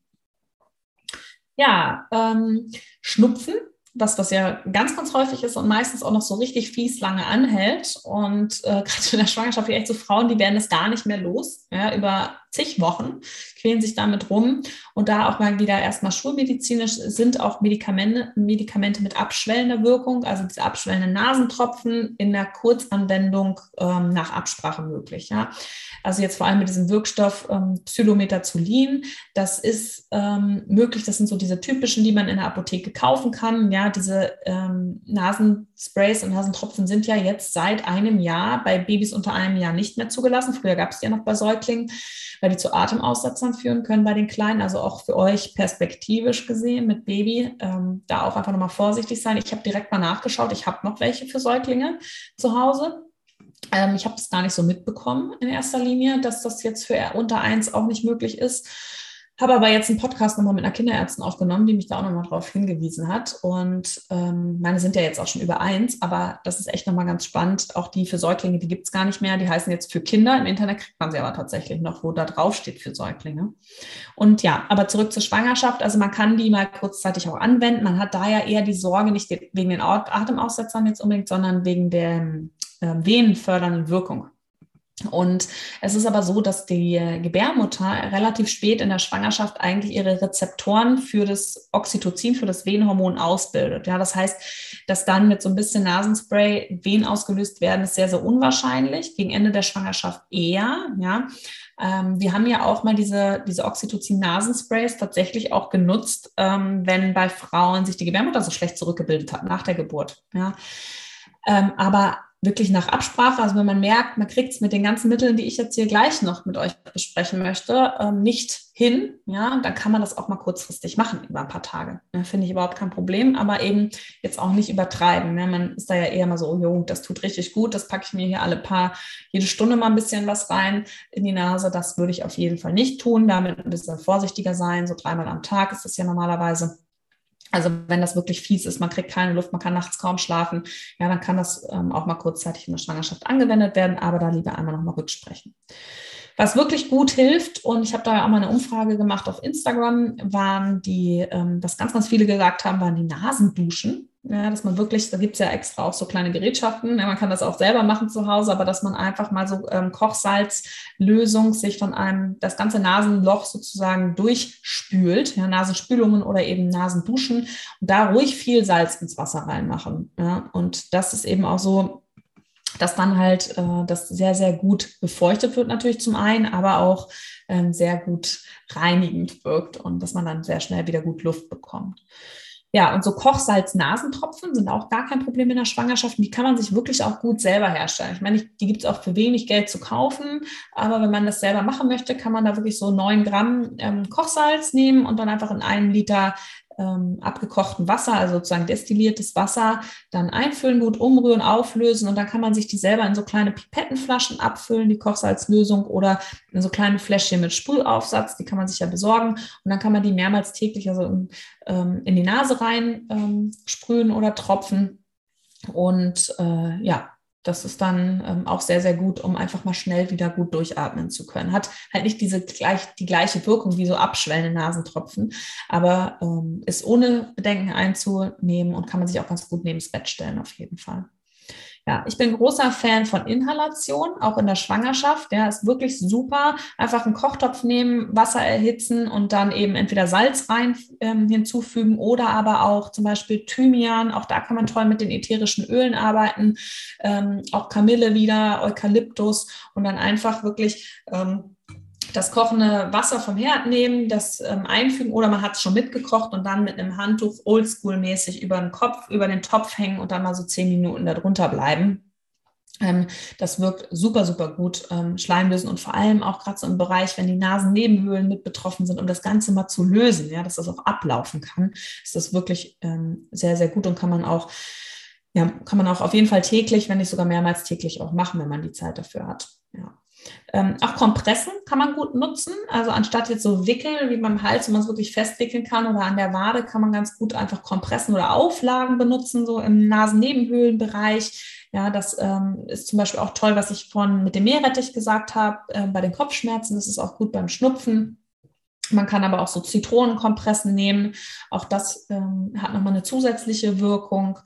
Ja, ähm, Schnupfen, was, was ja ganz, ganz häufig ist und meistens auch noch so richtig fies lange anhält. Und äh, (laughs) gerade in der Schwangerschaft, echt so Frauen, die werden es gar nicht mehr los, ja, über zig Wochen. Quälen sich damit rum. Und da auch mal wieder erstmal schulmedizinisch sind auch Medikamente, Medikamente mit abschwellender Wirkung, also diese abschwellenden Nasentropfen in der Kurzanwendung ähm, nach Absprache möglich. Ja? Also jetzt vor allem mit diesem Wirkstoff ähm, Xylometazolin. Das ist ähm, möglich, das sind so diese typischen, die man in der Apotheke kaufen kann. Ja, diese ähm, Nasensprays und Nasentropfen sind ja jetzt seit einem Jahr bei Babys unter einem Jahr nicht mehr zugelassen. Früher gab es die ja noch bei Säuglingen, weil die zu Atemaussetzern führen können bei den Kleinen. Also auch für euch perspektivisch gesehen mit Baby, ähm, da auch einfach nochmal vorsichtig sein. Ich habe direkt mal nachgeschaut. Ich habe noch welche für Säuglinge zu Hause. Ähm, ich habe das gar nicht so mitbekommen in erster Linie, dass das jetzt für unter eins auch nicht möglich ist. Habe aber jetzt einen Podcast nochmal mit einer Kinderärztin aufgenommen, die mich da auch nochmal drauf hingewiesen hat. Und ähm, meine sind ja jetzt auch schon über eins, aber das ist echt nochmal ganz spannend. Auch die für Säuglinge, die gibt es gar nicht mehr. Die heißen jetzt für Kinder. Im Internet kriegt man sie aber tatsächlich noch, wo da drauf steht für Säuglinge. Und ja, aber zurück zur Schwangerschaft. Also man kann die mal kurzzeitig auch anwenden. Man hat da ja eher die Sorge, nicht wegen den Atemaussetzern jetzt unbedingt, sondern wegen der äh, venenfördernden Wirkung. Und es ist aber so, dass die Gebärmutter relativ spät in der Schwangerschaft eigentlich ihre Rezeptoren für das Oxytocin, für das Venenhormon ausbildet. Ja, das heißt, dass dann mit so ein bisschen Nasenspray Venen ausgelöst werden, ist sehr, sehr unwahrscheinlich. Gegen Ende der Schwangerschaft eher. Ja, ähm, wir haben ja auch mal diese, diese Oxytocin-Nasensprays tatsächlich auch genutzt, ähm, wenn bei Frauen sich die Gebärmutter so schlecht zurückgebildet hat nach der Geburt. Ja, ähm, aber wirklich nach Absprache, also wenn man merkt, man kriegt es mit den ganzen Mitteln, die ich jetzt hier gleich noch mit euch besprechen möchte, ähm, nicht hin, ja, dann kann man das auch mal kurzfristig machen über ein paar Tage. Ja, Finde ich überhaupt kein Problem, aber eben jetzt auch nicht übertreiben. Ne? Man ist da ja eher mal so, oh jo, das tut richtig gut, das packe ich mir hier alle paar, jede Stunde mal ein bisschen was rein in die Nase. Das würde ich auf jeden Fall nicht tun, damit ein bisschen vorsichtiger sein. So dreimal am Tag ist das ja normalerweise. Also wenn das wirklich fies ist, man kriegt keine Luft, man kann nachts kaum schlafen, ja, dann kann das ähm, auch mal kurzzeitig in der Schwangerschaft angewendet werden, aber da lieber einmal nochmal rücksprechen. Was wirklich gut hilft, und ich habe da auch mal eine Umfrage gemacht auf Instagram, waren die, ähm, was ganz, ganz viele gesagt haben, waren die Nasenduschen. Ja, dass man wirklich, da gibt es ja extra auch so kleine Gerätschaften, ja, man kann das auch selber machen zu Hause, aber dass man einfach mal so ähm, Kochsalzlösung sich von einem, das ganze Nasenloch sozusagen durchspült, ja, Nasenspülungen oder eben Nasenduschen und da ruhig viel Salz ins Wasser reinmachen. Ja, und das ist eben auch so, dass dann halt äh, das sehr, sehr gut befeuchtet wird natürlich zum einen, aber auch ähm, sehr gut reinigend wirkt und dass man dann sehr schnell wieder gut Luft bekommt. Ja, und so Kochsalz-Nasentropfen sind auch gar kein Problem in der Schwangerschaft. Die kann man sich wirklich auch gut selber herstellen. Ich meine, die gibt es auch für wenig Geld zu kaufen. Aber wenn man das selber machen möchte, kann man da wirklich so neun Gramm ähm, Kochsalz nehmen und dann einfach in einen Liter ähm, abgekochten Wasser, also sozusagen destilliertes Wasser, dann einfüllen, gut umrühren, auflösen und dann kann man sich die selber in so kleine Pipettenflaschen abfüllen, die Kochsalzlösung oder in so kleine Fläschchen mit Sprühaufsatz, die kann man sich ja besorgen und dann kann man die mehrmals täglich also in, ähm, in die Nase rein ähm, sprühen oder tropfen und äh, ja, das ist dann ähm, auch sehr, sehr gut, um einfach mal schnell wieder gut durchatmen zu können. Hat halt nicht diese gleich, die gleiche Wirkung wie so abschwellende Nasentropfen, aber ähm, ist ohne Bedenken einzunehmen und kann man sich auch ganz gut neben das Bett stellen, auf jeden Fall. Ja, ich bin großer Fan von Inhalation, auch in der Schwangerschaft. Ja, ist wirklich super. Einfach einen Kochtopf nehmen, Wasser erhitzen und dann eben entweder Salz rein ähm, hinzufügen oder aber auch zum Beispiel Thymian. Auch da kann man toll mit den ätherischen Ölen arbeiten. Ähm, auch Kamille wieder, Eukalyptus und dann einfach wirklich ähm, das kochende Wasser vom Herd nehmen, das ähm, einfügen oder man hat es schon mitgekocht und dann mit einem Handtuch oldschool-mäßig über den Kopf, über den Topf hängen und dann mal so zehn Minuten darunter bleiben. Ähm, das wirkt super, super gut, ähm, Schleimlösen und vor allem auch gerade so im Bereich, wenn die Nasennebenhöhlen mit betroffen sind, um das Ganze mal zu lösen, ja, dass das auch ablaufen kann, ist das wirklich ähm, sehr, sehr gut und kann man auch ja, kann man auch auf jeden Fall täglich, wenn nicht sogar mehrmals täglich auch machen, wenn man die Zeit dafür hat. Ja. Ähm, auch Kompressen kann man gut nutzen. Also anstatt jetzt so Wickel wie beim Hals, wo man es wirklich festwickeln kann oder an der Wade, kann man ganz gut einfach Kompressen oder Auflagen benutzen, so im Nasennebenhöhlenbereich. Ja, das ähm, ist zum Beispiel auch toll, was ich von mit dem Meerrettich gesagt habe, äh, bei den Kopfschmerzen. Das ist auch gut beim Schnupfen. Man kann aber auch so Zitronenkompressen nehmen. Auch das ähm, hat nochmal eine zusätzliche Wirkung.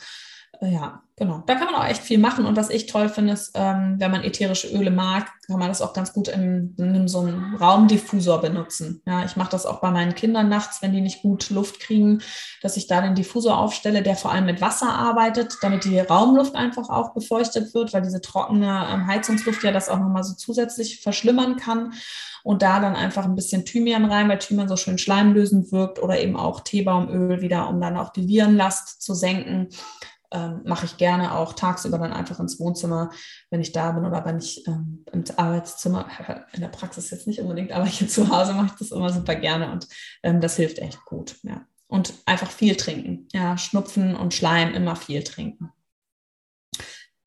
äh, ja, genau. Da kann man auch echt viel machen. Und was ich toll finde, ist, ähm, wenn man ätherische Öle mag, kann man das auch ganz gut in, in so einem Raumdiffusor benutzen. Ja, ich mache das auch bei meinen Kindern nachts, wenn die nicht gut Luft kriegen, dass ich da den Diffusor aufstelle, der vor allem mit Wasser arbeitet, damit die Raumluft einfach auch befeuchtet wird, weil diese trockene ähm, Heizungsluft ja das auch nochmal so zusätzlich verschlimmern kann. Und da dann einfach ein bisschen Thymian rein, weil Thymian so schön schleimlösend wirkt oder eben auch Teebaumöl wieder, um dann auch die Virenlast zu senken ähm, mache ich gerne auch tagsüber dann einfach ins Wohnzimmer, wenn ich da bin oder wenn ich ähm, ins Arbeitszimmer, (laughs) in der Praxis jetzt nicht unbedingt, aber hier zu Hause mache ich das immer super gerne und ähm, das hilft echt gut. Ja. Und einfach viel trinken. Ja, Schnupfen und Schleim immer viel trinken.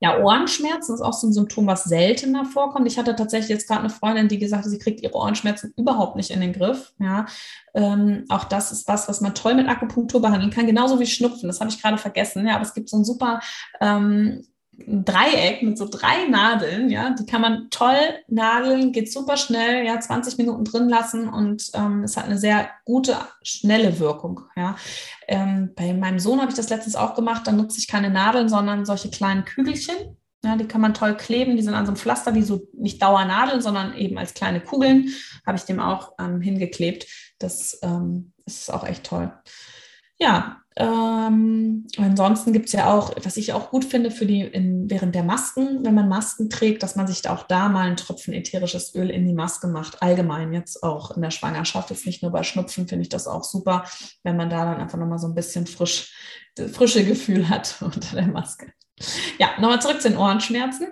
Ja, Ohrenschmerzen ist auch so ein Symptom, was seltener vorkommt. Ich hatte tatsächlich jetzt gerade eine Freundin, die gesagt hat, sie kriegt ihre Ohrenschmerzen überhaupt nicht in den Griff. Ja, ähm, auch das ist was, was man toll mit Akupunktur behandeln kann, genauso wie Schnupfen. Das habe ich gerade vergessen. Ja, aber es gibt so ein super ähm, ein Dreieck mit so drei Nadeln, ja, die kann man toll nadeln, geht super schnell, ja, 20 Minuten drin lassen und ähm, es hat eine sehr gute, schnelle Wirkung, ja. Ähm, bei meinem Sohn habe ich das letztens auch gemacht, da nutze ich keine Nadeln, sondern solche kleinen Kügelchen, ja, die kann man toll kleben, die sind an so einem Pflaster, die so nicht Dauernadeln, sondern eben als kleine Kugeln, habe ich dem auch ähm, hingeklebt. Das ähm, ist auch echt toll. Ja, ähm, ansonsten gibt es ja auch, was ich auch gut finde für die in, während der Masken, wenn man Masken trägt, dass man sich da auch da mal einen Tropfen ätherisches Öl in die Maske macht. Allgemein jetzt auch in der Schwangerschaft, jetzt nicht nur bei Schnupfen, finde ich das auch super, wenn man da dann einfach nochmal so ein bisschen frisch, frische Gefühl hat (laughs) unter der Maske. Ja, nochmal zurück zu den Ohrenschmerzen.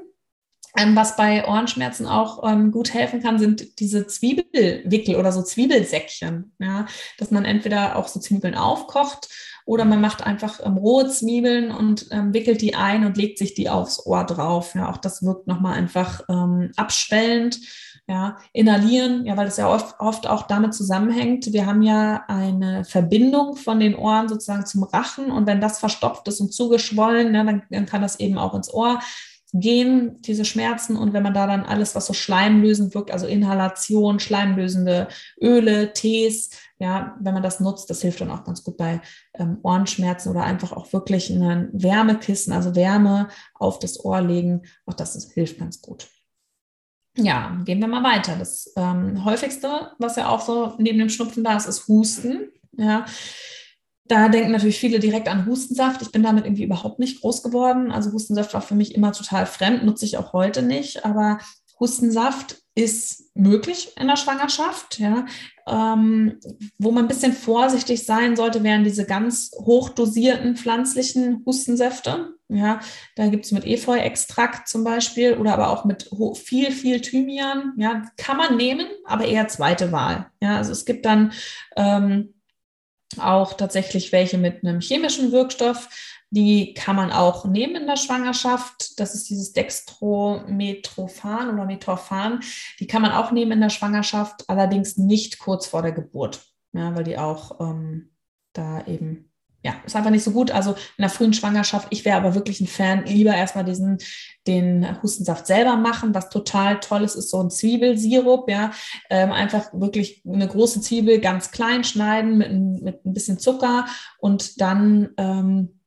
Ähm, was bei Ohrenschmerzen auch ähm, gut helfen kann, sind diese Zwiebelwickel oder so Zwiebelsäckchen. Ja, dass man entweder auch so Zwiebeln aufkocht oder man macht einfach ähm, rohe Zwiebeln und ähm, wickelt die ein und legt sich die aufs Ohr drauf. Ja, auch das wirkt nochmal einfach ähm, abschwellend. Ja, inhalieren, ja, weil das ja oft, oft auch damit zusammenhängt. Wir haben ja eine Verbindung von den Ohren sozusagen zum Rachen und wenn das verstopft ist und zugeschwollen, ja, dann, dann kann das eben auch ins Ohr gehen, diese Schmerzen. Und wenn man da dann alles, was so schleimlösend wirkt, also Inhalation, schleimlösende Öle, Tees, ja, wenn man das nutzt, das hilft dann auch ganz gut bei ähm, Ohrenschmerzen oder einfach auch wirklich ein Wärmekissen, also Wärme auf das Ohr legen. Auch das ist, hilft ganz gut. Ja, gehen wir mal weiter. Das ähm, häufigste, was ja auch so neben dem Schnupfen da ist, ist Husten. Ja, da denken natürlich viele direkt an Hustensaft. Ich bin damit irgendwie überhaupt nicht groß geworden. Also Hustensaft war für mich immer total fremd, nutze ich auch heute nicht. Aber Hustensaft ist möglich in der Schwangerschaft. Ja. Ähm, wo man ein bisschen vorsichtig sein sollte, wären diese ganz hochdosierten pflanzlichen Hustensäfte. Ja, da gibt es mit Efeu-Extrakt zum Beispiel oder aber auch mit viel, viel Thymian. Ja, kann man nehmen, aber eher zweite Wahl. Ja, also es gibt dann ähm, auch tatsächlich welche mit einem chemischen Wirkstoff. Die kann man auch nehmen in der Schwangerschaft. Das ist dieses Dextrometrophan oder Metorphan. Die kann man auch nehmen in der Schwangerschaft, allerdings nicht kurz vor der Geburt, ja, weil die auch ähm, da eben ja, ist einfach nicht so gut. Also in der frühen Schwangerschaft, ich wäre aber wirklich ein Fan, lieber erstmal diesen, den Hustensaft selber machen. Was total toll ist, ist so ein Zwiebelsirup, ja. Ähm, einfach wirklich eine große Zwiebel ganz klein schneiden mit, mit ein bisschen Zucker und dann ähm,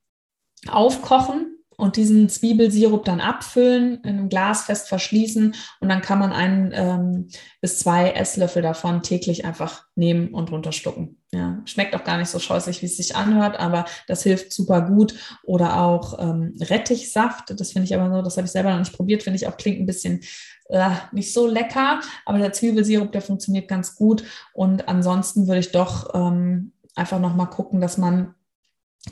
aufkochen und diesen Zwiebelsirup dann abfüllen, in einem Glas fest verschließen und dann kann man einen ähm, bis zwei Esslöffel davon täglich einfach nehmen und runterstucken. Ja, schmeckt auch gar nicht so scheußlich, wie es sich anhört, aber das hilft super gut. Oder auch ähm, Rettichsaft, das finde ich aber so, das habe ich selber noch nicht probiert, finde ich auch klingt ein bisschen äh, nicht so lecker, aber der Zwiebelsirup, der funktioniert ganz gut. Und ansonsten würde ich doch ähm, einfach nochmal gucken, dass man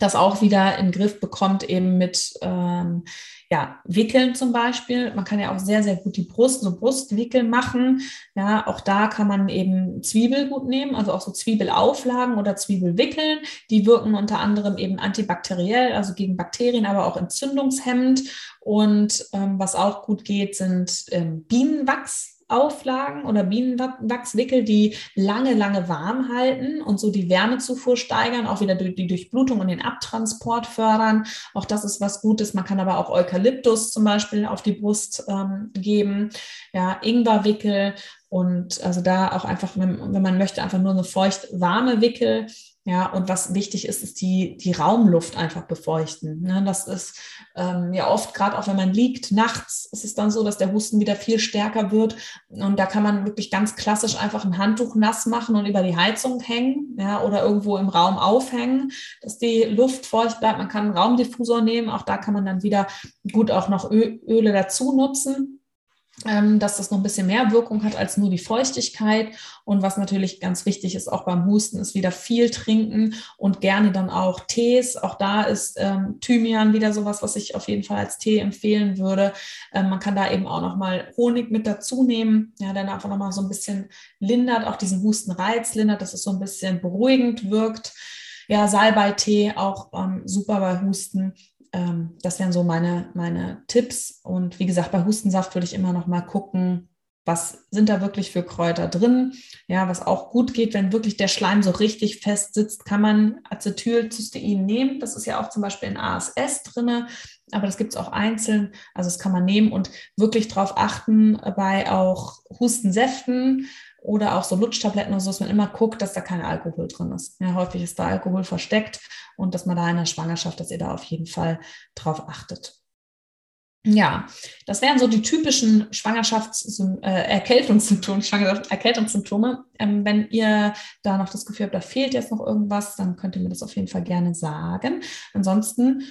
das auch wieder in den Griff bekommt, eben mit ähm, ja, Wickeln zum Beispiel. Man kann ja auch sehr, sehr gut die Brust, so Brustwickel machen. Ja, auch da kann man eben Zwiebel gut nehmen, also auch so Zwiebelauflagen oder Zwiebelwickeln. Die wirken unter anderem eben antibakteriell, also gegen Bakterien, aber auch entzündungshemmend. Und ähm, was auch gut geht, sind ähm, Bienenwachs. Auflagen oder Bienenwachswickel, die lange, lange warm halten und so die Wärmezufuhr steigern, auch wieder die Durchblutung und den Abtransport fördern. Auch das ist was Gutes. Man kann aber auch Eukalyptus zum Beispiel auf die Brust ähm, geben. Ja, Ingwerwickel und also da auch einfach, wenn, wenn man möchte, einfach nur eine feucht warme Wickel Ja, und was wichtig ist, ist die, die Raumluft einfach befeuchten. Ne? Das ist ähm, ja oft, gerade auch wenn man liegt, nachts ist es dann so, dass der Husten wieder viel stärker wird. Und da kann man wirklich ganz klassisch einfach ein Handtuch nass machen und über die Heizung hängen ja, oder irgendwo im Raum aufhängen, dass die Luft feucht bleibt. Man kann einen Raumdiffusor nehmen. Auch da kann man dann wieder gut auch noch Öle dazu nutzen dass das noch ein bisschen mehr Wirkung hat als nur die Feuchtigkeit. Und was natürlich ganz wichtig ist, auch beim Husten, ist wieder viel trinken und gerne dann auch Tees. Auch da ist ähm, Thymian wieder sowas, was ich auf jeden Fall als Tee empfehlen würde. Ähm, man kann da eben auch nochmal Honig mit dazu nehmen, ja, der einfach nochmal so ein bisschen lindert, auch diesen Hustenreiz lindert, dass es so ein bisschen beruhigend wirkt. Ja, Salbeitee auch ähm, super bei Husten ähm, das wären so meine, meine Tipps. Und wie gesagt, bei Hustensaft würde ich immer noch mal gucken, was sind da wirklich für Kräuter drin. Ja, was auch gut geht, wenn wirklich der Schleim so richtig fest sitzt, kann man Acetylcystein nehmen. Das ist ja auch zum Beispiel in ASS drin, aber das gibt es auch einzeln. Also das kann man nehmen und wirklich darauf achten bei auch Hustensäften oder auch so Lutschtabletten oder so, dass man immer guckt, dass da kein Alkohol drin ist. Ja, häufig ist da Alkohol versteckt und dass man da in der Schwangerschaft, dass ihr da auf jeden Fall drauf achtet. Ja, das wären so die typischen Schwangerschafts-, äh, Erkältungssymptome. Ähm, wenn ihr da noch das Gefühl habt, da fehlt jetzt noch irgendwas, dann könnt ihr mir das auf jeden Fall gerne sagen. Ansonsten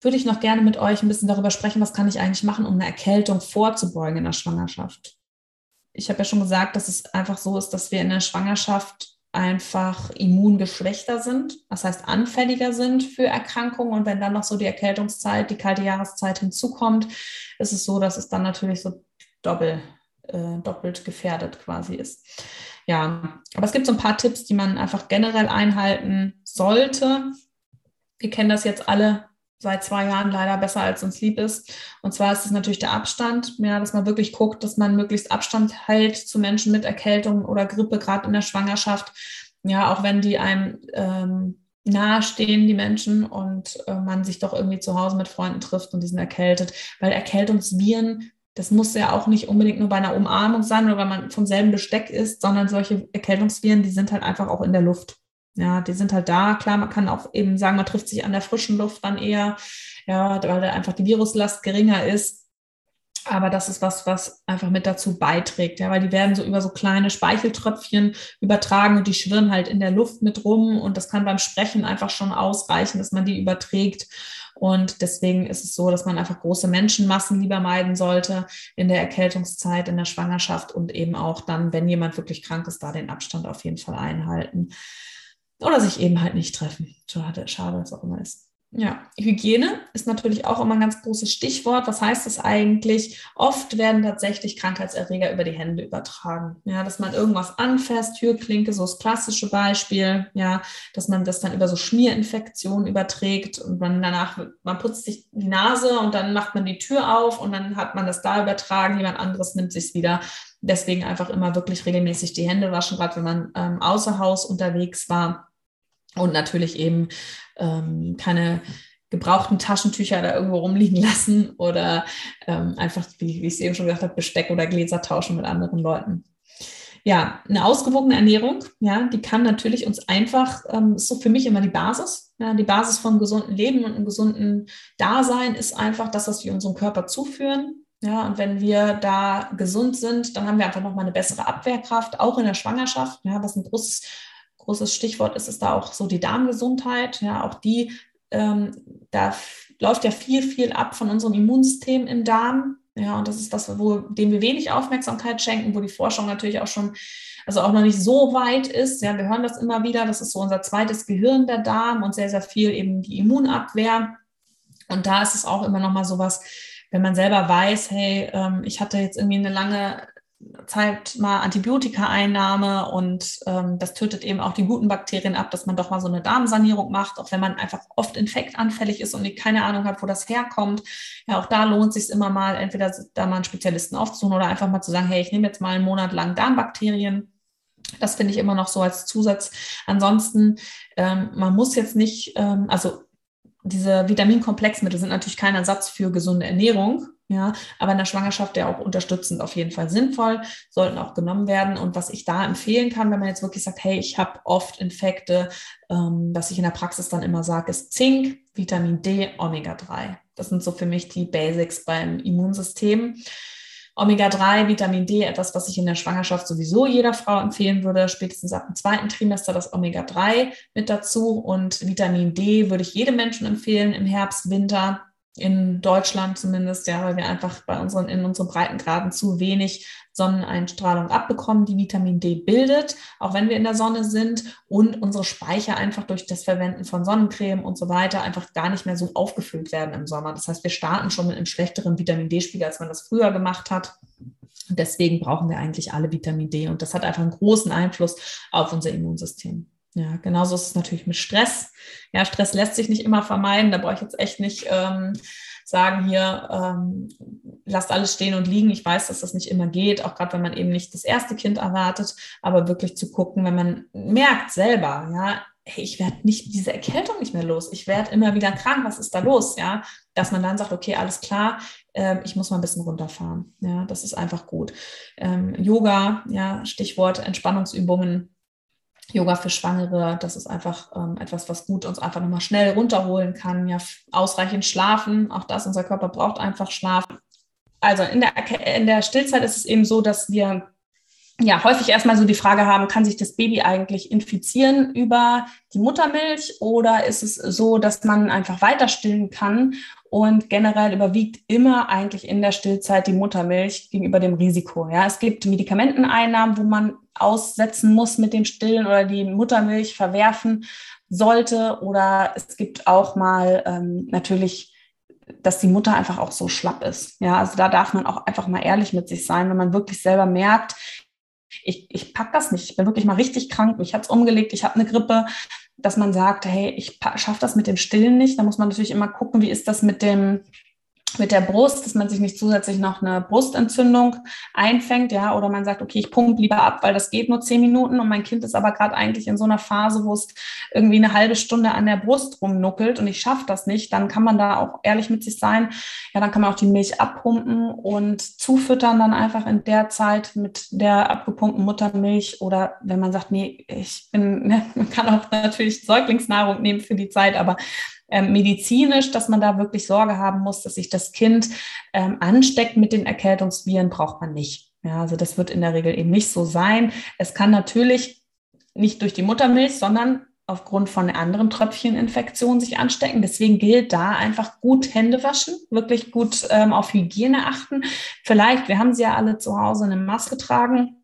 würde ich noch gerne mit euch ein bisschen darüber sprechen, was kann ich eigentlich machen, um eine Erkältung vorzubeugen in der Schwangerschaft. Ich habe ja schon gesagt, dass es einfach so ist, dass wir in der Schwangerschaft einfach immungeschwächter sind, das heißt anfälliger sind für Erkrankungen. Und wenn dann noch so die Erkältungszeit, die kalte Jahreszeit hinzukommt, ist es so, dass es dann natürlich so doppelt, äh, doppelt gefährdet quasi ist. Ja, aber es gibt so ein paar Tipps, die man einfach generell einhalten sollte. Wir kennen das jetzt alle seit zwei Jahren leider besser als uns lieb ist. Und zwar ist es natürlich der Abstand, ja, dass man wirklich guckt, dass man möglichst Abstand hält zu Menschen mit Erkältung oder Grippe, gerade in der Schwangerschaft. Ja, auch wenn die einem ähm, nahestehen, die Menschen, und äh, man sich doch irgendwie zu Hause mit Freunden trifft und die sind erkältet. Weil Erkältungsviren, das muss ja auch nicht unbedingt nur bei einer Umarmung sein oder wenn man vom selben Besteck ist, sondern solche Erkältungsviren, die sind halt einfach auch in der Luft. Ja, die sind halt da. Klar, man kann auch eben sagen, man trifft sich an der frischen Luft dann eher, ja, weil da einfach die Viruslast geringer ist. Aber das ist was, was einfach mit dazu beiträgt, ja, weil die werden so über so kleine Speicheltröpfchen übertragen und die schwirren halt in der Luft mit rum und das kann beim Sprechen einfach schon ausreichen, dass man die überträgt. Und deswegen ist es so, dass man einfach große Menschenmassen lieber meiden sollte in der Erkältungszeit, in der Schwangerschaft und eben auch dann, wenn jemand wirklich krank ist, da den Abstand auf jeden Fall einhalten. Oder sich eben halt nicht treffen. Schade, schade, was auch immer ist. Ja, Hygiene ist natürlich auch immer ein ganz großes Stichwort. Was heißt das eigentlich? Oft werden tatsächlich Krankheitserreger über die Hände übertragen. Ja, dass man irgendwas anfasst, Türklinke, so das klassische Beispiel. Ja, dass man das dann über so Schmierinfektionen überträgt und man danach, man putzt sich die Nase und dann macht man die Tür auf und dann hat man das da übertragen. Jemand anderes nimmt sich wieder. Deswegen einfach immer wirklich regelmäßig die Hände waschen, gerade wenn man ähm, außer Haus unterwegs war und natürlich eben ähm, keine gebrauchten Taschentücher da irgendwo rumliegen lassen oder ähm, einfach, wie, wie ich es eben schon gesagt habe, Besteck oder Gläser tauschen mit anderen Leuten. Ja, eine ausgewogene Ernährung, ja, die kann natürlich uns einfach, ähm, ist so für mich immer die Basis. Ja, die Basis vom gesunden Leben und einem gesunden Dasein ist einfach das, was wir unserem Körper zuführen. Ja, und wenn wir da gesund sind, dann haben wir einfach nochmal eine bessere Abwehrkraft, auch in der Schwangerschaft, ja, was ein großes großes Stichwort ist es da auch so die Darmgesundheit. Ja, auch die, ähm, da läuft ja viel, viel ab von unserem Immunsystem im Darm. Ja, und das ist das, wo, dem wir wenig Aufmerksamkeit schenken, wo die Forschung natürlich auch schon, also auch noch nicht so weit ist. Ja, wir hören das immer wieder. Das ist so unser zweites Gehirn, der Darm und sehr, sehr viel eben die Immunabwehr. Und da ist es auch immer noch mal sowas, wenn man selber weiß, hey, ähm, ich hatte jetzt irgendwie eine lange Zeit mal Antibiotika-Einnahme und ähm, das tötet eben auch die guten Bakterien ab, dass man doch mal so eine Darmsanierung macht, auch wenn man einfach oft infektanfällig ist und keine Ahnung hat, wo das herkommt. Ja, auch da lohnt sich immer mal, entweder da mal einen Spezialisten aufzusuchen oder einfach mal zu sagen, hey, ich nehme jetzt mal einen Monat lang Darmbakterien. Das finde ich immer noch so als Zusatz. Ansonsten, ähm, man muss jetzt nicht, ähm, also diese Vitaminkomplexmittel sind natürlich kein Ersatz für gesunde Ernährung, ja, aber in der Schwangerschaft ja auch unterstützend auf jeden Fall sinnvoll, sollten auch genommen werden. Und was ich da empfehlen kann, wenn man jetzt wirklich sagt, hey, ich habe oft Infekte, ähm, was ich in der Praxis dann immer sage, ist Zink, Vitamin D, Omega-3. Das sind so für mich die Basics beim Immunsystem. Omega-3, Vitamin D, etwas, was ich in der Schwangerschaft sowieso jeder Frau empfehlen würde, spätestens ab dem zweiten Trimester das Omega-3 mit dazu. Und Vitamin D würde ich jedem Menschen empfehlen im Herbst, Winter in Deutschland zumindest, ja, weil wir einfach bei unseren, in unseren Breitengraden zu wenig Sonneneinstrahlung abbekommen, die Vitamin D bildet, auch wenn wir in der Sonne sind und unsere Speicher einfach durch das Verwenden von Sonnencreme und so weiter einfach gar nicht mehr so aufgefüllt werden im Sommer. Das heißt, wir starten schon mit einem schlechteren Vitamin D-Spiegel, als man das früher gemacht hat. deswegen brauchen wir eigentlich alle Vitamin D und das hat einfach einen großen Einfluss auf unser Immunsystem. Ja, genauso ist es natürlich mit Stress. Ja, Stress lässt sich nicht immer vermeiden. Da brauche ich jetzt echt nicht ähm, sagen, hier, ähm, lasst alles stehen und liegen. Ich weiß, dass das nicht immer geht, auch gerade wenn man eben nicht das erste Kind erwartet, aber wirklich zu gucken, wenn man merkt selber, ja, hey, ich werde nicht diese Erkältung nicht mehr los. Ich werde immer wieder krank. Was ist da los? Ja, dass man dann sagt, okay, alles klar, äh, ich muss mal ein bisschen runterfahren. Ja, das ist einfach gut. Ähm, Yoga, ja, Stichwort Entspannungsübungen Yoga für Schwangere, das ist einfach ähm, etwas, was gut uns einfach nochmal schnell runterholen kann. Ja, ausreichend schlafen, auch das, unser Körper braucht einfach Schlaf. Also in der, in der Stillzeit ist es eben so, dass wir ja häufig erstmal so die Frage haben, kann sich das Baby eigentlich infizieren über die Muttermilch oder ist es so, dass man einfach weiter stillen kann und generell überwiegt immer eigentlich in der Stillzeit die Muttermilch gegenüber dem Risiko. Ja, es gibt Medikamenteneinnahmen, wo man aussetzen muss mit dem Stillen oder die Muttermilch verwerfen sollte. Oder es gibt auch mal ähm, natürlich, dass die Mutter einfach auch so schlapp ist. Ja, also da darf man auch einfach mal ehrlich mit sich sein, wenn man wirklich selber merkt, ich, ich pack das nicht, ich bin wirklich mal richtig krank, mich hat's umgelegt, ich habe eine Grippe, dass man sagt, hey, ich schaffe das mit dem Stillen nicht. Da muss man natürlich immer gucken, wie ist das mit dem mit der Brust, dass man sich nicht zusätzlich noch eine Brustentzündung einfängt, ja, oder man sagt, okay, ich pumpe lieber ab, weil das geht nur zehn Minuten und mein Kind ist aber gerade eigentlich in so einer Phase, wo es irgendwie eine halbe Stunde an der Brust rumnuckelt und ich schaffe das nicht, dann kann man da auch ehrlich mit sich sein. Ja, dann kann man auch die Milch abpumpen und zufüttern dann einfach in der Zeit mit der abgepumpten Muttermilch oder wenn man sagt, nee, ich bin, ne, (laughs) man kann auch natürlich Säuglingsnahrung nehmen für die Zeit, aber ähm, medizinisch, dass man da wirklich Sorge haben muss, dass sich das Kind ähm, ansteckt mit den Erkältungsviren, braucht man nicht. Ja, also das wird in der Regel eben nicht so sein. Es kann natürlich nicht durch die Muttermilch, sondern aufgrund von anderen Tröpfcheninfektionen sich anstecken. Deswegen gilt da einfach gut Hände waschen, wirklich gut ähm, auf Hygiene achten. Vielleicht, wir haben sie ja alle zu Hause eine Maske tragen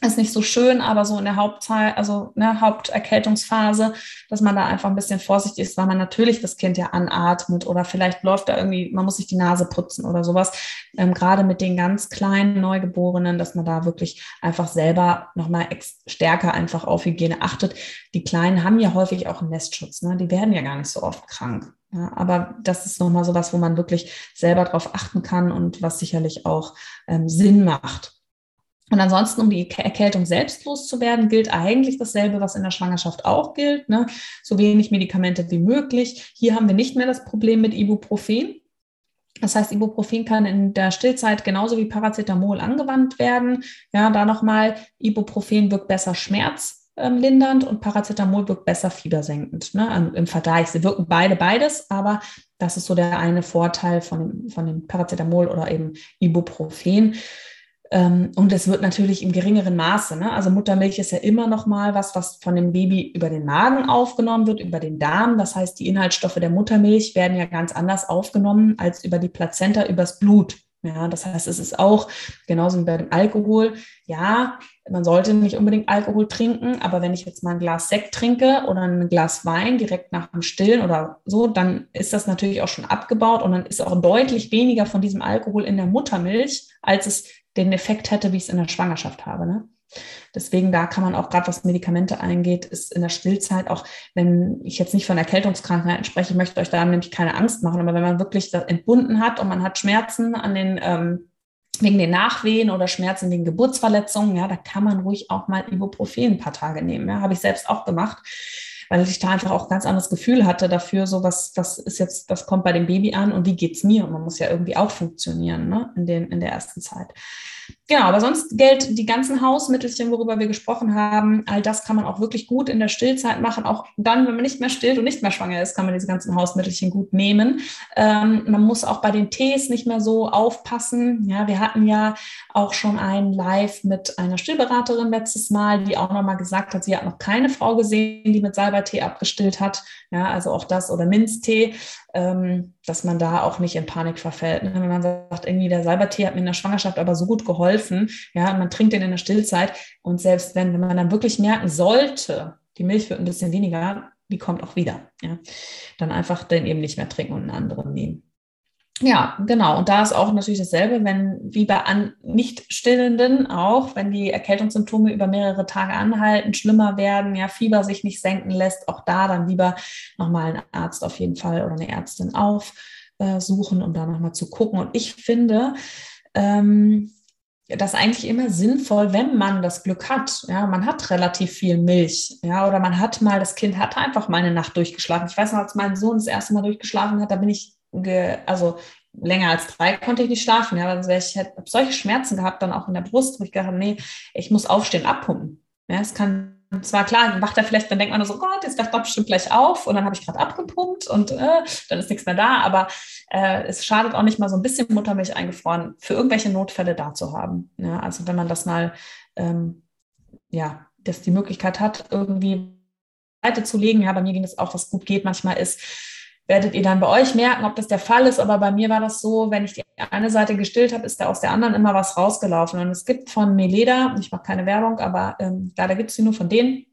ist nicht so schön, aber so in der Hauptzeit, also ne, Haupterkältungsphase, dass man da einfach ein bisschen vorsichtig ist, weil man natürlich das Kind ja anatmet oder vielleicht läuft da irgendwie, man muss sich die Nase putzen oder sowas. Ähm, gerade mit den ganz kleinen Neugeborenen, dass man da wirklich einfach selber nochmal stärker einfach auf Hygiene achtet. Die Kleinen haben ja häufig auch einen Nestschutz, ne? die werden ja gar nicht so oft krank. Ja, aber das ist nochmal sowas, wo man wirklich selber drauf achten kann und was sicherlich auch ähm, Sinn macht. Und ansonsten, um die Erkältung selbst loszuwerden, gilt eigentlich dasselbe, was in der Schwangerschaft auch gilt. Ne? So wenig Medikamente wie möglich. Hier haben wir nicht mehr das Problem mit Ibuprofen. Das heißt, Ibuprofen kann in der Stillzeit genauso wie Paracetamol angewandt werden. Ja, da nochmal, Ibuprofen wirkt besser schmerzlindernd und Paracetamol wirkt besser fiebersenkend. Ne? Im Vergleich, sie wirken beide beides, aber das ist so der eine Vorteil von dem, von dem Paracetamol oder eben Ibuprofen. Ähm, und es wird natürlich im geringeren Maße. Ne? Also Muttermilch ist ja immer noch mal was, was von dem Baby über den Magen aufgenommen wird, über den Darm. Das heißt, die Inhaltsstoffe der Muttermilch werden ja ganz anders aufgenommen als über die Plazenta, übers Blut. Ja, das heißt, es ist auch genauso wie bei dem Alkohol. Ja, man sollte nicht unbedingt Alkohol trinken, aber wenn ich jetzt mal ein Glas Sekt trinke oder ein Glas Wein direkt nach dem Stillen oder so, dann ist das natürlich auch schon abgebaut und dann ist auch deutlich weniger von diesem Alkohol in der Muttermilch, als es den Effekt hätte, wie ich es in der Schwangerschaft habe. Ne? Deswegen da kann man auch gerade, was Medikamente eingeht, ist in der Stillzeit auch, wenn ich jetzt nicht von Erkältungskrankheiten spreche, ich möchte euch da nämlich keine Angst machen, aber wenn man wirklich das entbunden hat und man hat Schmerzen an den ähm, wegen den Nachwehen oder Schmerzen wegen Geburtsverletzungen, ja, da kann man ruhig auch mal Ibuprofen ein paar Tage nehmen. Ja, habe ich selbst auch gemacht weil ich da einfach auch ganz anderes Gefühl hatte dafür, so was, was ist jetzt, was kommt bei dem Baby an und wie geht's mir? Und man muss ja irgendwie auch funktionieren, ne, in den, in der ersten Zeit. Genau, aber sonst gilt die ganzen Hausmittelchen, worüber wir gesprochen haben, all das kann man auch wirklich gut in der Stillzeit machen. Auch dann, wenn man nicht mehr stillt und nicht mehr schwanger ist, kann man diese ganzen Hausmittelchen gut nehmen. Ähm, man muss auch bei den Tees nicht mehr so aufpassen. Ja, wir hatten ja auch schon ein Live mit einer Stillberaterin letztes Mal, die auch nochmal gesagt hat, sie hat noch keine Frau gesehen, die mit Salbeitee abgestillt hat. Ja, also auch das oder Minztee ähm, dass man da auch nicht in Panik verfällt. Ne? Wenn man sagt, irgendwie der Salbertee hat mir in der Schwangerschaft aber so gut geholfen, ja, man trinkt den in der Stillzeit und selbst wenn, wenn man dann wirklich merken sollte, die Milch wird ein bisschen weniger, die kommt auch wieder, ja, dann einfach den eben nicht mehr trinken und einen anderen nehmen. Ja, genau. Und da ist auch natürlich dasselbe, wenn wie bei an, nicht stillenden auch, wenn die Erkältungssymptome über mehrere Tage anhalten, schlimmer werden, ja, Fieber sich nicht senken lässt, auch da dann lieber nochmal einen Arzt auf jeden Fall oder eine Ärztin aufsuchen, um da nochmal zu gucken. Und ich finde, ähm, das eigentlich immer sinnvoll, wenn man das Glück hat. Ja, man hat relativ viel Milch, ja, oder man hat mal, das Kind hat einfach mal eine Nacht durchgeschlafen. Ich weiß noch, als mein Sohn das erste Mal durchgeschlafen hat, da bin ich also länger als drei konnte ich nicht schlafen. Ja, also ich hätte solche Schmerzen gehabt, dann auch in der Brust, wo ich gedacht habe, nee, ich muss aufstehen, abpumpen. Ja, es kann zwar klar, wacht er vielleicht, dann denkt man so, Gott, jetzt wacht er bestimmt gleich auf und dann habe ich gerade abgepumpt und äh, dann ist nichts mehr da. Aber äh, es schadet auch nicht mal so ein bisschen Muttermilch eingefroren, für irgendwelche Notfälle da zu haben. Ja, also wenn man das mal, ähm, ja, dass die Möglichkeit hat, irgendwie weiterzulegen. Ja, bei mir ging das auch, was gut geht. Manchmal ist werdet ihr dann bei euch merken, ob das der Fall ist. Aber bei mir war das so, wenn ich die eine Seite gestillt habe, ist da aus der anderen immer was rausgelaufen. Und es gibt von Meleda, ich mache keine Werbung, aber ähm, leider gibt es sie nur von denen,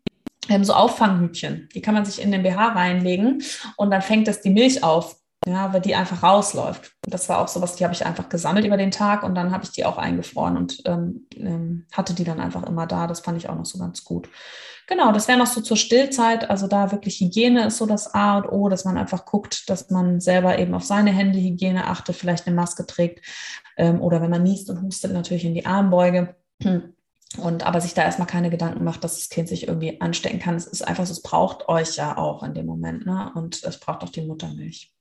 ähm, so Auffanghütchen. Die kann man sich in den BH reinlegen und dann fängt das die Milch auf. Ja, weil die einfach rausläuft. Und das war auch so was, die habe ich einfach gesammelt über den Tag und dann habe ich die auch eingefroren und ähm, ähm, hatte die dann einfach immer da. Das fand ich auch noch so ganz gut. Genau, das wäre noch so zur Stillzeit. Also da wirklich Hygiene ist so das A und O, dass man einfach guckt, dass man selber eben auf seine Händehygiene achtet, vielleicht eine Maske trägt ähm, oder wenn man niest und hustet, natürlich in die Armbeuge. Und aber sich da erstmal keine Gedanken macht, dass das Kind sich irgendwie anstecken kann. Es ist einfach so, es braucht euch ja auch in dem Moment, ne? Und es braucht auch die Muttermilch.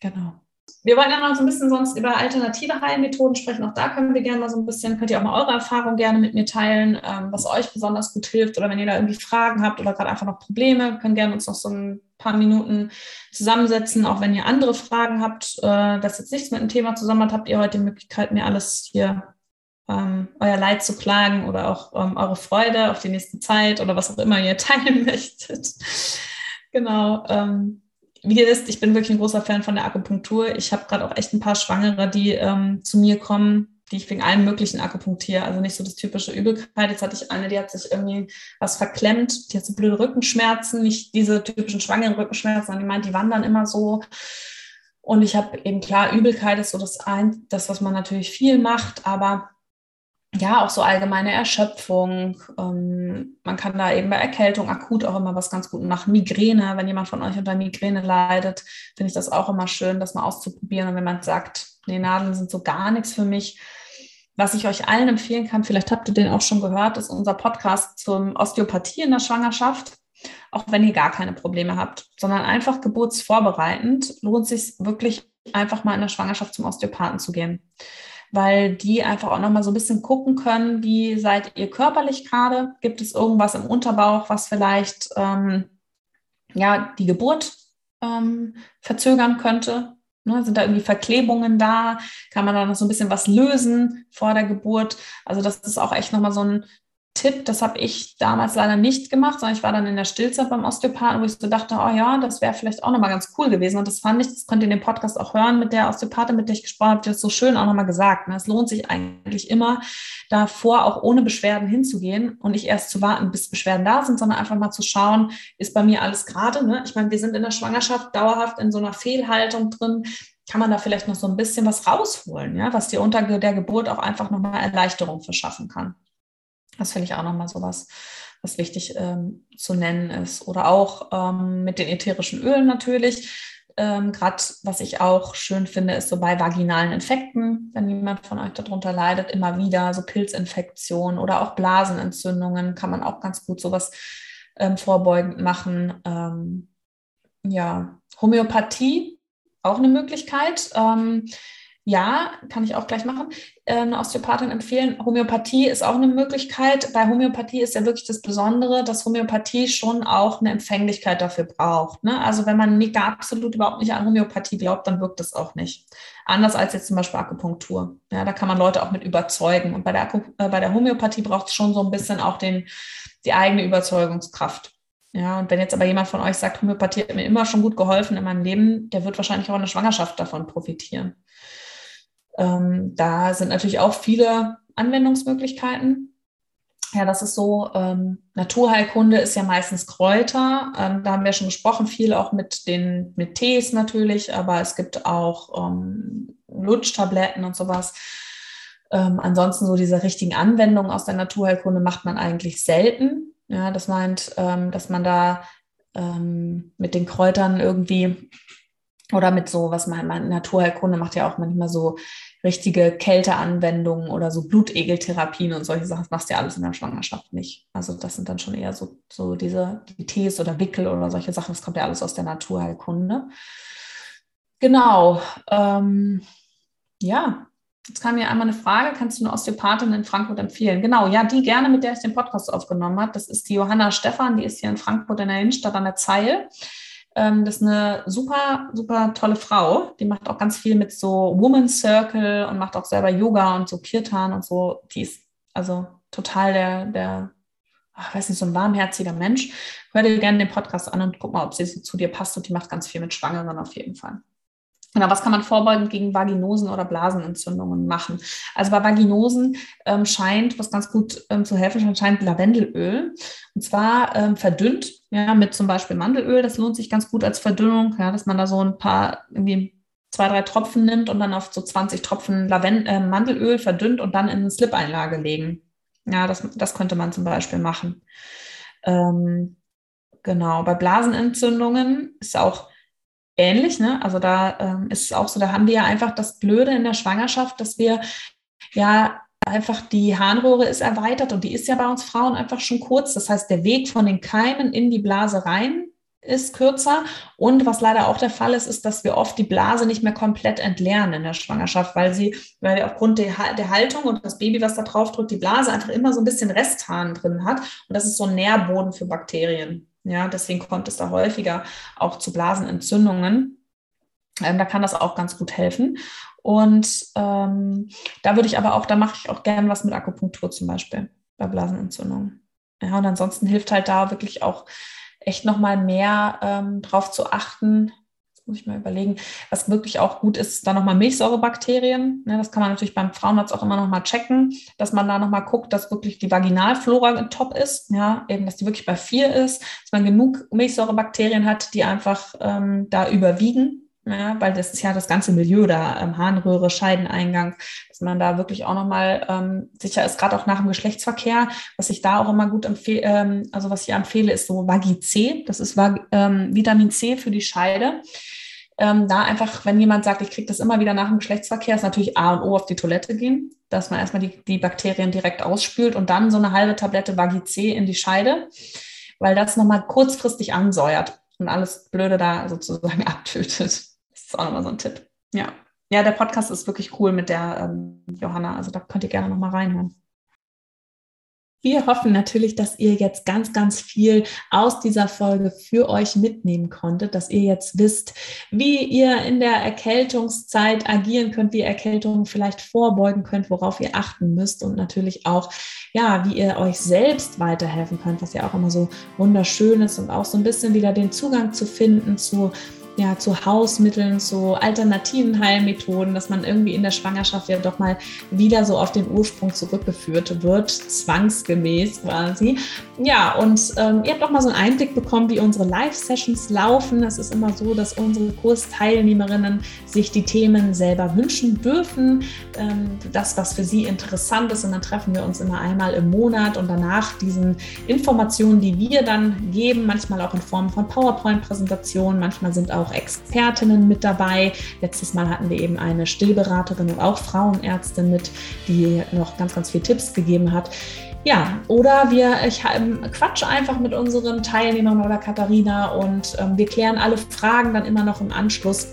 Genau. Wir wollen ja noch so ein bisschen sonst über alternative Heilmethoden sprechen. Auch da können wir gerne mal so ein bisschen, könnt ihr auch mal eure Erfahrungen gerne mit mir teilen, ähm, was euch besonders gut hilft. Oder wenn ihr da irgendwie Fragen habt oder gerade einfach noch Probleme, können gerne uns noch so ein paar Minuten zusammensetzen. Auch wenn ihr andere Fragen habt, äh, das jetzt nichts mit dem Thema zusammen hat, habt ihr heute die Möglichkeit, mir alles hier ähm, euer Leid zu klagen oder auch ähm, eure Freude auf die nächste Zeit oder was auch immer ihr (laughs) teilen möchtet. genau. Wie ihr wisst, ich bin wirklich ein großer Fan von der Akupunktur. Ich habe gerade auch echt ein paar Schwangere, die ähm, zu mir kommen, die ich wegen allem möglichen akupunktiere. Also nicht so das typische Übelkeit. Jetzt hatte ich eine, die hat sich irgendwie was verklemmt, die hat so blöde Rückenschmerzen, nicht diese typischen schwangeren Rückenschmerzen, sondern die meint, die wandern immer so. Und ich habe eben klar, Übelkeit ist so das, ein, das, was man natürlich viel macht, aber ja, auch so allgemeine Erschöpfung. Ähm, man kann da eben bei Erkältung akut auch immer was ganz gut machen. Migräne, wenn jemand von euch unter Migräne leidet, finde ich das auch immer schön, das mal auszuprobieren. Und wenn man sagt, nee, Nadeln sind so gar nichts für mich, was ich euch allen empfehlen kann, vielleicht habt ihr den auch schon gehört, ist unser Podcast zum Osteopathie in der Schwangerschaft. Auch wenn ihr gar keine Probleme habt, sondern einfach geburtsvorbereitend, lohnt sich wirklich einfach mal in der Schwangerschaft zum Osteopathen zu gehen weil die einfach auch nochmal so ein bisschen gucken können, wie seid ihr körperlich gerade? Gibt es irgendwas im Unterbauch, was vielleicht ähm, ja, die Geburt ähm, verzögern könnte? Ne, sind da irgendwie Verklebungen da? Kann man da noch so ein bisschen was lösen vor der Geburt? Also das ist auch echt nochmal so ein Tipp, das habe ich damals leider nicht gemacht, sondern ich war dann in der Stillzeit beim Osteopathen, wo ich so dachte, oh ja, das wäre vielleicht auch nochmal ganz cool gewesen. Und das fand ich, das könnt ihr in dem Podcast auch hören mit der Osteopathin, mit der ich gesprochen habe, die das so schön auch nochmal gesagt. Ne? Es lohnt sich eigentlich immer, davor auch ohne Beschwerden hinzugehen und nicht erst zu warten, bis Beschwerden da sind, sondern einfach mal zu schauen, ist bei mir alles gerade. Ne? Ich meine, wir sind in der Schwangerschaft dauerhaft in so einer Fehlhaltung drin kann man da vielleicht noch so ein bisschen was rausholen, ja, was dir unter der Geburt auch einfach nochmal Erleichterung verschaffen kann. Das finde ich auch nochmal so was, was wichtig ähm, zu nennen ist. Oder auch ähm, mit den ätherischen Ölen natürlich. Ähm, Gerade was ich auch schön finde, ist so bei vaginalen Infekten, wenn jemand von euch darunter leidet, immer wieder so Pilzinfektionen oder auch Blasenentzündungen, kann man auch ganz gut sowas ähm, vorbeugend machen. Ähm, ja, Homöopathie, auch eine Möglichkeit. Ja, kann ich auch gleich machen, äh, eine Osteopathin empfehlen. Homöopathie ist auch eine Möglichkeit. Bei Homöopathie ist ja wirklich das Besondere, dass Homöopathie schon auch eine Empfänglichkeit dafür braucht. Ne? Also wenn man nicht, absolut überhaupt nicht an Homöopathie glaubt, dann wirkt das auch nicht. Anders als jetzt zum Beispiel Akupunktur. Ja, da kann man Leute auch mit überzeugen. Und bei der, äh, bei der Homöopathie braucht es schon so ein bisschen auch den, die eigene Überzeugungskraft. Ja, und wenn jetzt aber jemand von euch sagt, Homöopathie hat mir immer schon gut geholfen in meinem Leben, der wird wahrscheinlich auch in der Schwangerschaft davon profitieren. Ähm, da sind natürlich auch viele Anwendungsmöglichkeiten. Ja, das ist so, ähm, Naturheilkunde ist ja meistens Kräuter. Ähm, da haben wir schon gesprochen, viel auch mit den mit Tees natürlich, aber es gibt auch ähm, Lutschtabletten und sowas. Ähm, ansonsten so diese richtigen Anwendungen aus der Naturheilkunde macht man eigentlich selten. Ja, das meint, ähm, dass man da ähm, mit den Kräutern irgendwie oder mit so, was man, man Naturheilkunde macht ja auch manchmal so richtige Kälteanwendungen oder so Blutegeltherapien und solche Sachen. Das machst du ja alles in der Schwangerschaft nicht. Also das sind dann schon eher so, so diese die Tees oder Wickel oder solche Sachen. Das kommt ja alles aus der Naturheilkunde. Genau. Ähm, ja, jetzt kam mir einmal eine Frage. Kannst du eine Osteopathin in Frankfurt empfehlen? Genau, ja, die gerne, mit der ich den Podcast aufgenommen habe. Das ist die Johanna Stephan, die ist hier in Frankfurt in der Innenstadt an der Zeil. Ähm, das ist eine super, super tolle Frau. Die macht auch ganz viel mit so Woman Circle und macht auch selber Yoga und so Kirtan und so. Die ist also total der, der, ach, weiß nicht, so ein warmherziger Mensch. Hör dir gerne den Podcast an und guck mal, ob sie so zu dir passt. Und die macht ganz viel mit Schwangeren auf jeden Fall. Genau, was kann man vorbeugend gegen Vaginosen oder Blasenentzündungen machen? Also bei Vaginosen ähm, scheint, was ganz gut ähm, zu helfen scheint, Lavendelöl. Und zwar ähm, verdünnt, ja, mit zum Beispiel Mandelöl. Das lohnt sich ganz gut als Verdünnung, ja, dass man da so ein paar, irgendwie zwei, drei Tropfen nimmt und dann auf so 20 Tropfen Lavend äh, Mandelöl verdünnt und dann in eine Slip-Einlage legen. Ja, das, das könnte man zum Beispiel machen. Ähm, genau, bei Blasenentzündungen ist auch ähnlich. Ne? Also da ähm, ist es auch so, da haben wir ja einfach das Blöde in der Schwangerschaft, dass wir ja einfach die Harnröhre ist erweitert und die ist ja bei uns Frauen einfach schon kurz. Das heißt, der Weg von den Keimen in die Blase rein ist kürzer. Und was leider auch der Fall ist, ist, dass wir oft die Blase nicht mehr komplett entleeren in der Schwangerschaft, weil sie, weil aufgrund der, der Haltung und das Baby, was da drauf drückt, die Blase einfach immer so ein bisschen Restharn drin hat. Und das ist so ein Nährboden für Bakterien. Ja, deswegen kommt es da häufiger auch zu Blasenentzündungen. Ähm, da kann das auch ganz gut helfen. Und ähm, da würde ich aber auch, da mache ich auch gern was mit Akupunktur zum Beispiel bei Blasenentzündungen. Ja, und ansonsten hilft halt da wirklich auch echt nochmal mehr ähm, drauf zu achten, muss ich mal überlegen. Was wirklich auch gut ist, da nochmal Milchsäurebakterien. Ja, das kann man natürlich beim Frauenarzt auch immer nochmal checken, dass man da nochmal guckt, dass wirklich die Vaginalflora top ist. Ja, eben, dass die wirklich bei vier ist, dass man genug Milchsäurebakterien hat, die einfach ähm, da überwiegen. Ja, weil das ist ja das ganze Milieu da, ähm, Harnröhre, Scheideneingang, dass man da wirklich auch nochmal ähm, sicher ist, gerade auch nach dem Geschlechtsverkehr, was ich da auch immer gut empfehle, ähm, also was ich empfehle, ist so Vagi C, das ist ähm, Vitamin C für die Scheide. Ähm, da einfach, wenn jemand sagt, ich kriege das immer wieder nach dem Geschlechtsverkehr, ist natürlich A und O auf die Toilette gehen, dass man erstmal die, die Bakterien direkt ausspült und dann so eine halbe Tablette Vagi C in die Scheide, weil das nochmal kurzfristig ansäuert und alles Blöde da sozusagen (laughs) abtötet. Ist auch nochmal so ein Tipp. Ja. Ja, der Podcast ist wirklich cool mit der ähm, Johanna. Also da könnt ihr gerne nochmal reinhören. Wir hoffen natürlich, dass ihr jetzt ganz, ganz viel aus dieser Folge für euch mitnehmen konntet, dass ihr jetzt wisst, wie ihr in der Erkältungszeit agieren könnt, wie ihr Erkältungen vielleicht vorbeugen könnt, worauf ihr achten müsst und natürlich auch, ja, wie ihr euch selbst weiterhelfen könnt, was ja auch immer so wunderschön ist und auch so ein bisschen wieder den Zugang zu finden zu ja, zu Hausmitteln, zu alternativen Heilmethoden, dass man irgendwie in der Schwangerschaft ja doch mal wieder so auf den Ursprung zurückgeführt wird, zwangsgemäß quasi. Ja, und ähm, ihr habt doch mal so einen Einblick bekommen, wie unsere Live-Sessions laufen. Es ist immer so, dass unsere Kursteilnehmerinnen sich die Themen selber wünschen dürfen, ähm, das, was für sie interessant ist. Und dann treffen wir uns immer einmal im Monat und danach diesen Informationen, die wir dann geben, manchmal auch in Form von PowerPoint-Präsentationen, manchmal sind auch auch Expertinnen mit dabei. Letztes Mal hatten wir eben eine Stillberaterin und auch Frauenärztin mit, die noch ganz, ganz viele Tipps gegeben hat. Ja, oder wir, ich ähm, quatsche einfach mit unseren Teilnehmern oder Katharina und ähm, wir klären alle Fragen dann immer noch im Anschluss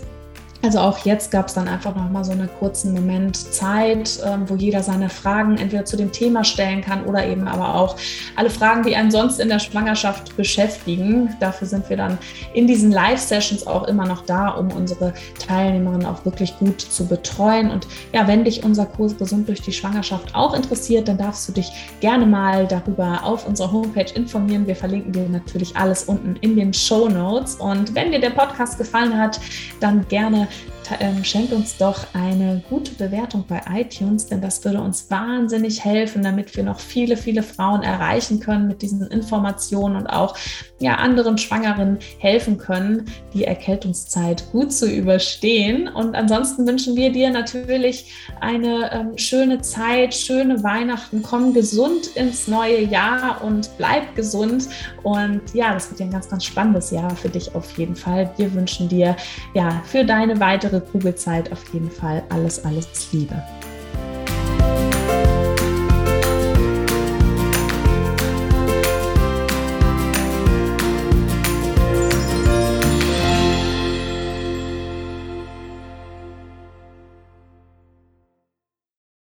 also auch jetzt gab es dann einfach noch mal so einen kurzen Moment Zeit, ähm, wo jeder seine Fragen entweder zu dem Thema stellen kann oder eben aber auch alle Fragen, die einen sonst in der Schwangerschaft beschäftigen. Dafür sind wir dann in diesen Live-Sessions auch immer noch da, um unsere Teilnehmerinnen auch wirklich gut zu betreuen. Und ja, wenn dich unser Kurs Gesund durch die Schwangerschaft auch interessiert, dann darfst du dich gerne mal darüber auf unserer Homepage informieren. Wir verlinken dir natürlich alles unten in den Show Notes. Und wenn dir der Podcast gefallen hat, dann gerne schenkt uns doch eine gute Bewertung bei iTunes, denn das würde uns wahnsinnig helfen, damit wir noch viele, viele Frauen erreichen können mit diesen Informationen und auch ja, anderen Schwangeren helfen können, die Erkältungszeit gut zu überstehen. Und ansonsten wünschen wir dir natürlich eine ähm, schöne Zeit, schöne Weihnachten. Komm gesund ins neue Jahr und bleib gesund. Und ja, das wird ja ein ganz, ganz spannendes Jahr für dich auf jeden Fall. Wir wünschen dir ja für deine weitere Kugelzeit auf jeden Fall alles, alles Liebe.